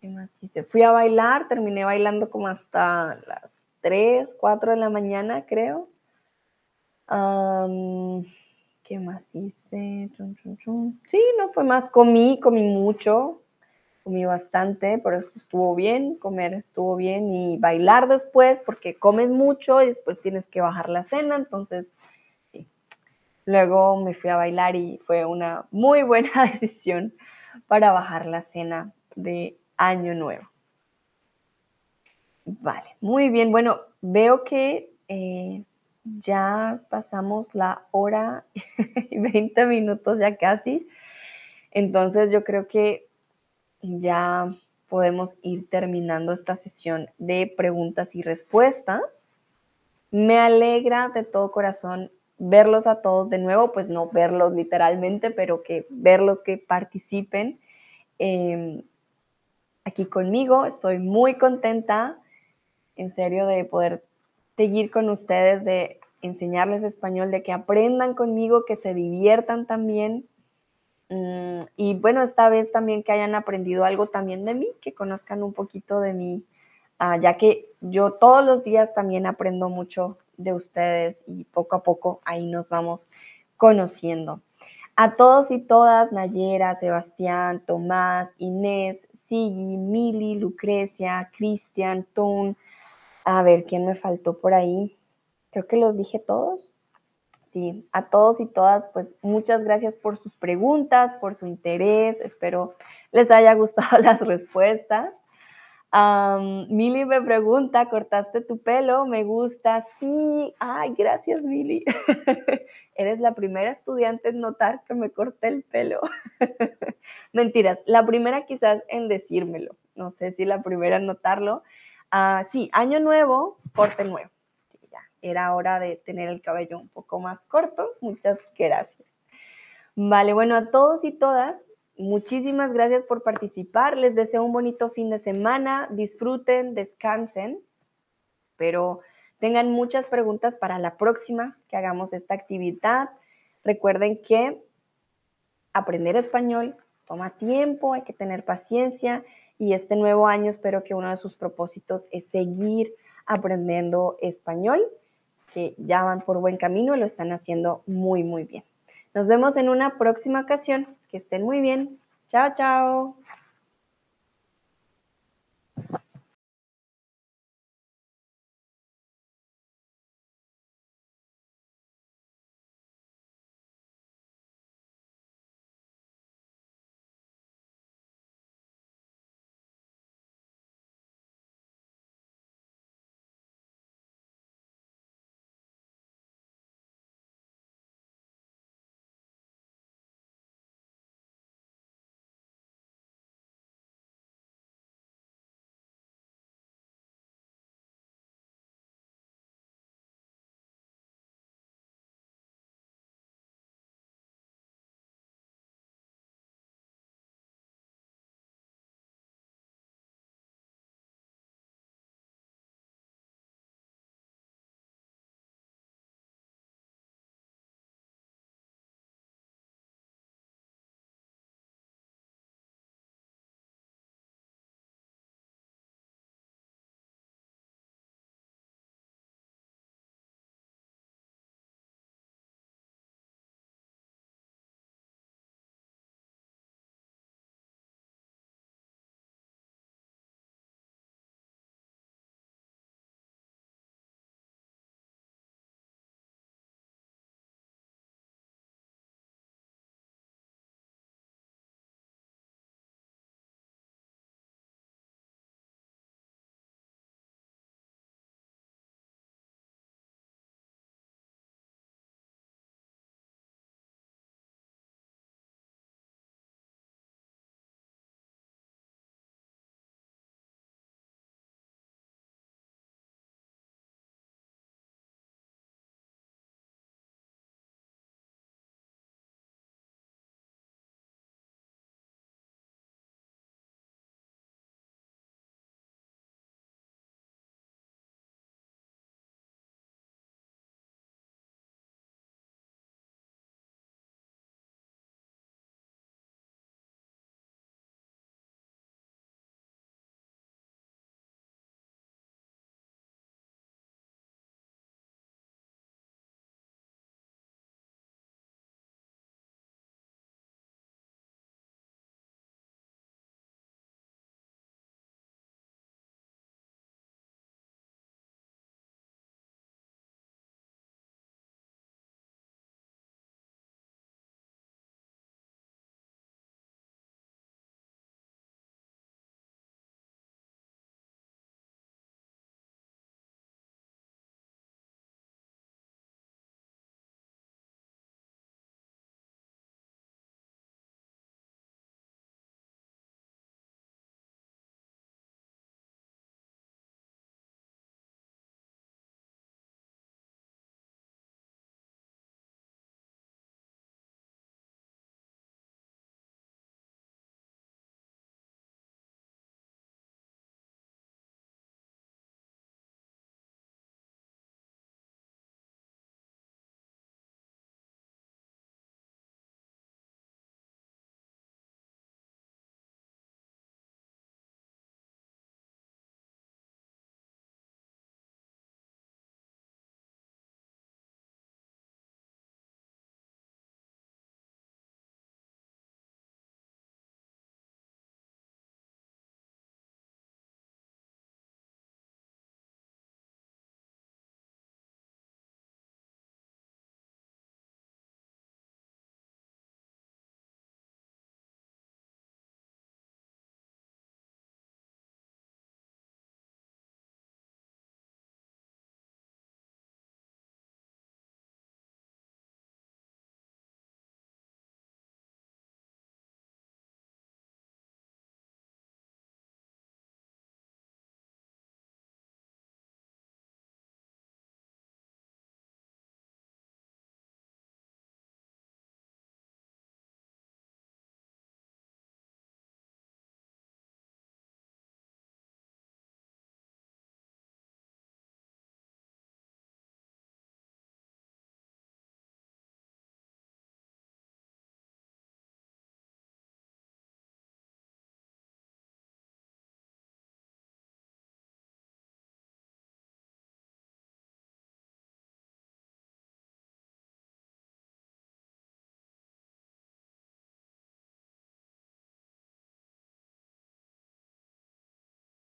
¿Qué más hice? Fui a bailar, terminé bailando como hasta las 3, 4 de la mañana, creo. ¿Qué más hice? Sí, no fue más. Comí, comí mucho comí bastante, por eso estuvo bien, comer estuvo bien y bailar después, porque comes mucho y después tienes que bajar la cena, entonces sí. Luego me fui a bailar y fue una muy buena decisión para bajar la cena de Año Nuevo. Vale, muy bien. Bueno, veo que eh, ya pasamos la hora y 20 minutos ya casi. Entonces yo creo que ya podemos ir terminando esta sesión de preguntas y respuestas. Me alegra de todo corazón verlos a todos de nuevo, pues no verlos literalmente, pero que verlos que participen em, aquí conmigo. Estoy muy contenta, en serio, de poder seguir con ustedes, de enseñarles español, de que aprendan conmigo, que se diviertan también Mm, y bueno, esta vez también que hayan aprendido algo también de mí, que conozcan un poquito de mí, ah, ya que yo todos los días también aprendo mucho de ustedes y poco a poco ahí nos vamos conociendo. A todos y todas, Nayera, Sebastián, Tomás, Inés, Sigi, Mili, Lucrecia, Cristian, Tun, a ver, ¿quién me faltó por ahí? Creo que los dije todos. Sí, a todos y todas, pues muchas gracias por sus preguntas, por su interés. Espero les haya gustado las respuestas. Mili me pregunta, ¿cortaste tu pelo? Me gusta. Sí, ay, gracias, Mili. Eres la primera estudiante en notar que me corté el pelo. Mentiras, la primera quizás en decírmelo. No sé si la primera en notarlo. Ah, sí, año nuevo, corte nuevo era hora de tener el cabello un poco más corto. Muchas gracias. Vale, bueno, a todos y todas, muchísimas gracias por participar. Les deseo un bonito fin de semana. Disfruten, descansen, pero tengan muchas preguntas para la próxima que hagamos esta actividad. Recuerden que aprender español toma tiempo, hay que tener paciencia y este nuevo año espero que uno de sus propósitos es seguir aprendiendo español que ya van por buen camino y lo están haciendo muy, muy bien. Nos vemos en una próxima ocasión. Que estén muy bien. Chao, chao.